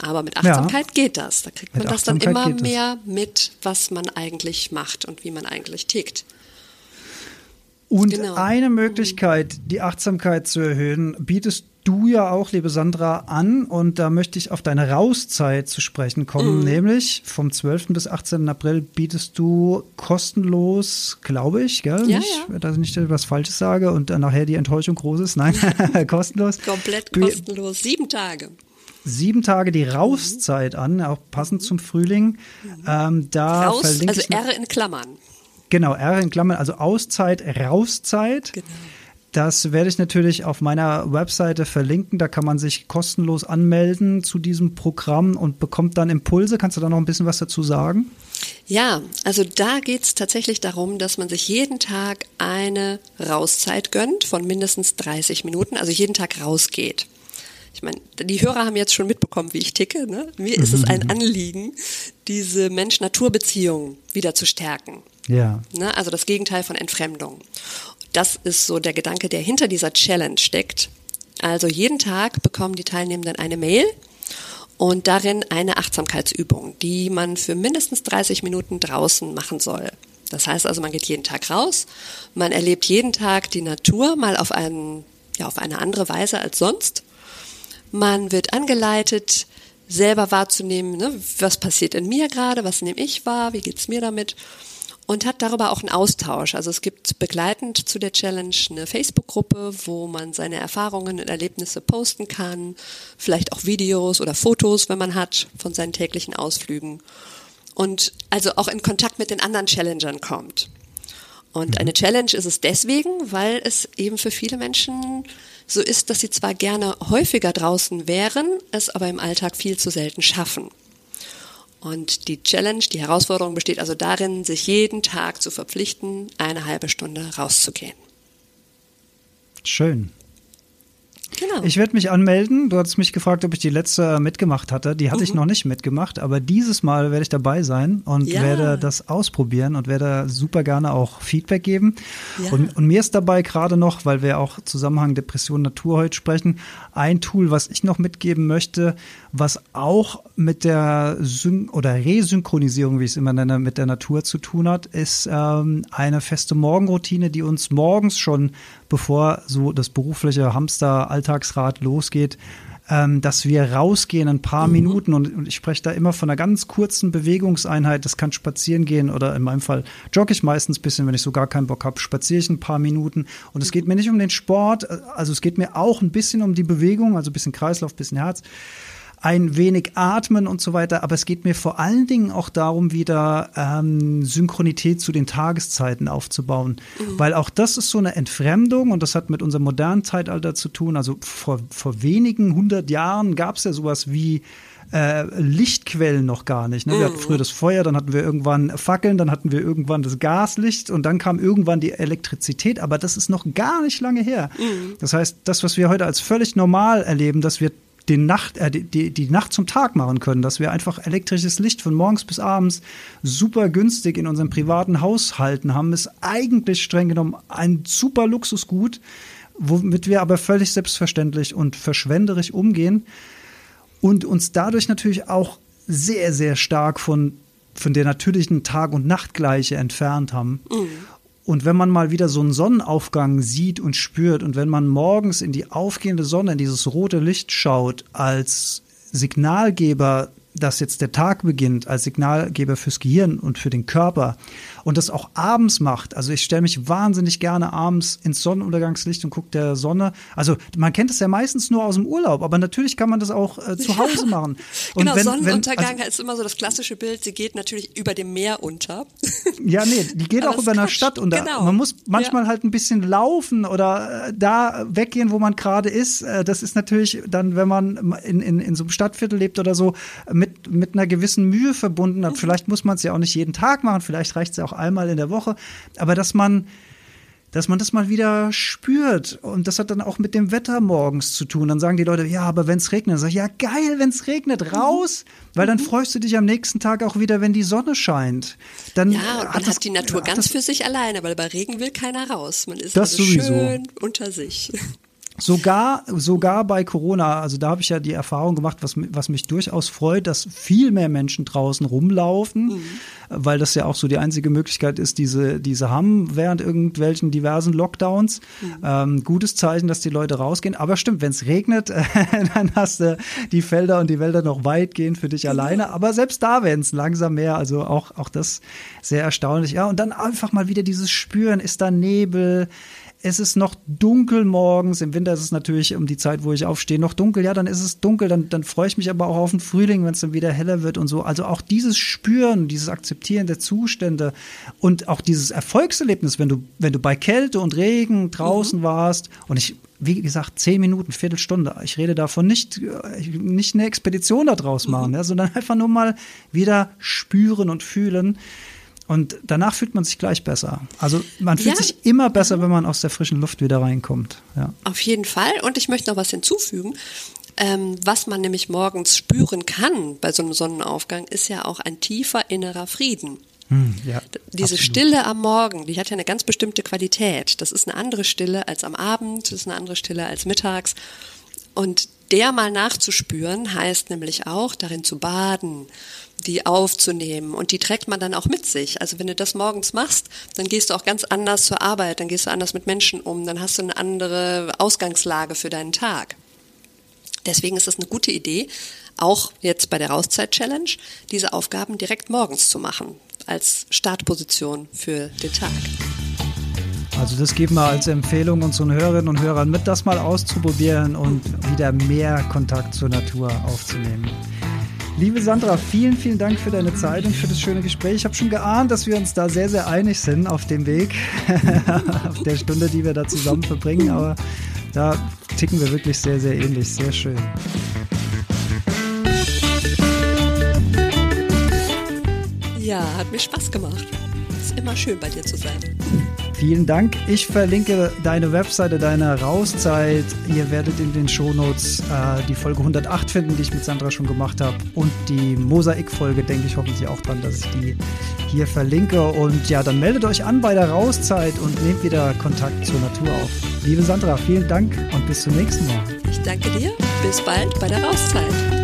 Aber mit Achtsamkeit geht das. Da kriegt man Mit das dann immer mehr mit, was man eigentlich macht und wie man eigentlich tickt. Und Genau. eine Möglichkeit, die Achtsamkeit zu erhöhen, bietest du ja auch, liebe Sandra, an. Und da möchte ich auf deine Rauszeit zu sprechen Mhm. kommen. Nämlich vom 12. bis 18. April bietest du kostenlos, glaube ich, gell? Ja, nicht, ja. dass ich nicht was Falsches sage und dann nachher die Enttäuschung groß ist. Nein, kostenlos. Komplett kostenlos. Sieben Tage. sieben Tage die Rauszeit an, auch passend zum Frühling. Ähm, da Raus, verlinke also R in Klammern. Genau, R in Klammern, also Auszeit, Rauszeit. Genau. Das werde ich natürlich auf meiner Webseite verlinken. Da kann man sich kostenlos anmelden zu diesem Programm und bekommt dann Impulse. Kannst du da noch ein bisschen was dazu sagen? Ja, also da geht's tatsächlich darum, dass man sich jeden Tag eine Rauszeit gönnt von mindestens 30 Minuten, also jeden Tag rausgeht. Ich meine, die Hörer haben jetzt schon mitbekommen, wie ich ticke. Ne? Mir ist es ein Anliegen, diese Mensch-Natur-Beziehung wieder zu stärken. Ja. Ne? Also das Gegenteil von Entfremdung. Das ist so der Gedanke, der hinter dieser Challenge steckt. Also jeden Tag bekommen die Teilnehmenden eine Mail und darin eine Achtsamkeitsübung, die man für mindestens 30 Minuten draußen machen soll. Das heißt also, man geht jeden Tag raus, man erlebt jeden Tag die Natur mal auf, einen, ja, auf eine andere Weise als sonst. Man wird angeleitet, selber wahrzunehmen, ne, was passiert in mir gerade, was nehme ich wahr, wie geht's mir damit und hat darüber auch einen Austausch. Also es gibt begleitend zu der Challenge eine Facebook-Gruppe, wo man seine Erfahrungen und Erlebnisse posten kann, vielleicht auch Videos oder Fotos, wenn man hat, von seinen täglichen Ausflügen und also auch in Kontakt mit den anderen Challengern kommt. Und eine Challenge ist es deswegen, weil es eben für viele Menschen so ist, dass sie zwar gerne häufiger draußen wären, es aber im Alltag viel zu selten schaffen. Und die Challenge, die Herausforderung besteht also darin, sich jeden Tag zu verpflichten, eine halbe Stunde rauszugehen. Schön. Genau. Ich werde mich anmelden. Du hast mich gefragt, ob ich die letzte mitgemacht hatte. Die hatte mhm. ich noch nicht mitgemacht, aber dieses Mal werde ich dabei sein und ja. werde das ausprobieren und werde super gerne auch Feedback geben. Ja. Und, und, mir ist dabei gerade noch, weil wir auch Zusammenhang Depression Natur heute sprechen, ein Tool, was ich noch mitgeben möchte, was auch mit der Syn oder Resynchronisierung, wie ich es immer nenne, mit der Natur zu tun hat, ist ähm, eine feste Morgenroutine, die uns morgens schon, bevor so das berufliche Hamster-Alltagsrad losgeht, ähm, dass wir rausgehen ein paar mhm. Minuten und, und, ich spreche da immer von einer ganz kurzen Bewegungseinheit. Das kann spazieren gehen oder in meinem Fall jogge ich meistens ein bisschen, wenn ich so gar keinen Bock habe, spaziere ich ein paar Minuten. Und es geht mir nicht um den Sport, also es geht mir auch ein bisschen um die Bewegung, also ein bisschen Kreislauf, ein bisschen Herz ein wenig atmen und so weiter. Aber es geht mir vor allen Dingen auch darum, wieder ähm, Synchronität zu den Tageszeiten aufzubauen. Mhm. Weil auch das ist so eine Entfremdung und das hat mit unserem modernen Zeitalter zu tun. Also vor, vor wenigen hundert Jahren gab es ja sowas wie äh, Lichtquellen noch gar nicht. Ne? Wir hatten mhm. früher das Feuer, dann hatten wir irgendwann Fackeln, dann hatten wir irgendwann das Gaslicht und dann kam irgendwann die Elektrizität, aber das ist noch gar nicht lange her. Mhm. Das heißt, das, was wir heute als völlig normal erleben, dass wir den Nacht, äh, die, die Nacht zum Tag machen können, dass wir einfach elektrisches Licht von morgens bis abends super günstig in unseren privaten Haushalten haben, ist eigentlich streng genommen ein super Luxusgut, womit wir aber völlig selbstverständlich und verschwenderisch umgehen und uns dadurch natürlich auch sehr, sehr stark von, von der natürlichen Tag- und Nachtgleiche entfernt haben. Mhm. Und wenn man mal wieder so einen Sonnenaufgang sieht und spürt und wenn man morgens in die aufgehende Sonne, in dieses rote Licht schaut, als Signalgeber dass jetzt der Tag beginnt als Signalgeber fürs Gehirn und für den Körper und das auch abends macht. Also ich stelle mich wahnsinnig gerne abends ins Sonnenuntergangslicht und gucke der Sonne. Also man kennt es ja meistens nur aus dem Urlaub, aber natürlich kann man das auch äh, zu Hause machen. Und genau, wenn, Sonnenuntergang also, ist immer so das klassische Bild. Sie geht natürlich über dem Meer unter. Ja, nee, die geht auch über einer Stadt unter. Genau. Man muss manchmal ja. halt ein bisschen laufen oder äh, da weggehen, wo man gerade ist. Äh, das ist natürlich dann, wenn man in, in, in so einem Stadtviertel lebt oder so, mit mit, einer gewissen Mühe verbunden. Mhm. Vielleicht muss man es ja auch nicht jeden Tag machen, vielleicht reicht es ja auch einmal in der Woche. Aber dass man dass man das mal wieder spürt. Und das hat dann auch mit dem Wetter morgens zu tun. Dann sagen die Leute, ja, aber wenn es regnet, dann sag ich, ja, geil, wenn es regnet, mhm. raus, weil dann mhm. freust du dich am nächsten Tag auch wieder, wenn die Sonne scheint. Dann ja, und man hat, das, die Natur ganz das, für sich alleine, weil bei Regen will keiner raus. Man ist das also schön unter sich. Sogar, sogar bei Corona, also da habe ich ja die Erfahrung gemacht, was, was mich durchaus freut, dass viel mehr Menschen draußen rumlaufen, mhm. weil das ja auch so die einzige Möglichkeit ist, diese, diese haben während irgendwelchen diversen Lockdowns. Mhm. Ähm, gutes Zeichen, dass die Leute rausgehen. Aber stimmt, wenn es regnet, dann hast du die Felder und die Wälder noch weitgehend für dich mhm. alleine. Aber selbst da werden es langsam mehr. Also auch, auch das sehr erstaunlich. Ja, und dann einfach mal wieder dieses Spüren, ist da Nebel? Es ist noch dunkel morgens. Im Winter ist es natürlich um die Zeit, wo ich aufstehe, noch dunkel. Ja, dann ist es dunkel. Dann, dann freue ich mich aber auch auf den Frühling, wenn es dann wieder heller wird und so. Also auch dieses Spüren, dieses Akzeptieren der Zustände und auch dieses Erfolgserlebnis, wenn du, wenn du bei Kälte und Regen draußen mhm. warst und ich wie gesagt, zehn Minuten, Viertelstunde. Ich rede davon nicht, nicht eine Expedition daraus machen, mhm. ja, sondern einfach nur mal wieder spüren und fühlen. Und danach fühlt man sich gleich besser. Also man fühlt ja. sich immer besser, wenn man aus der frischen Luft wieder reinkommt. Ja. Auf jeden Fall. Und ich möchte noch was hinzufügen. Ähm, was man nämlich morgens spüren kann bei so einem Sonnenaufgang, ist ja auch ein tiefer innerer Frieden. Hm, ja, Diese absolut. Stille am Morgen, die hat ja eine ganz bestimmte Qualität. Das ist eine andere Stille als am Abend, das ist eine andere Stille als mittags. Und der mal nachzuspüren heißt nämlich auch, darin zu baden, die aufzunehmen und die trägt man dann auch mit sich. Also wenn du das morgens machst, dann gehst du auch ganz anders zur Arbeit, dann gehst du anders mit Menschen um, dann hast du eine andere Ausgangslage für deinen Tag. Deswegen ist es eine gute Idee, auch jetzt bei der Rauszeit-Challenge, diese Aufgaben direkt morgens zu machen, als Startposition für den Tag. Also das geben wir als Empfehlung unseren Hörerinnen und Hörern mit, das mal auszuprobieren und wieder mehr Kontakt zur Natur aufzunehmen. Liebe Sandra, vielen, vielen Dank für deine Zeit und für das schöne Gespräch. Ich habe schon geahnt, dass wir uns da sehr, sehr einig sind auf dem Weg, auf der Stunde, die wir da zusammen verbringen. Aber da ticken wir wirklich sehr, sehr ähnlich. Sehr schön. Ja, hat mir Spaß gemacht. Ist immer schön bei dir zu sein. Vielen Dank. Ich verlinke deine Webseite, deine Rauszeit. Ihr werdet in den Shownotes äh, die Folge 108 finden, die ich mit Sandra schon gemacht habe. Und die Mosaik-Folge denke ich hoffentlich auch dran, dass ich die hier verlinke. Und ja, dann meldet euch an bei der Rauszeit und nehmt wieder Kontakt zur Natur auf. Liebe Sandra, vielen Dank und bis zum nächsten Mal. Ich danke dir. Bis bald bei der Rauszeit.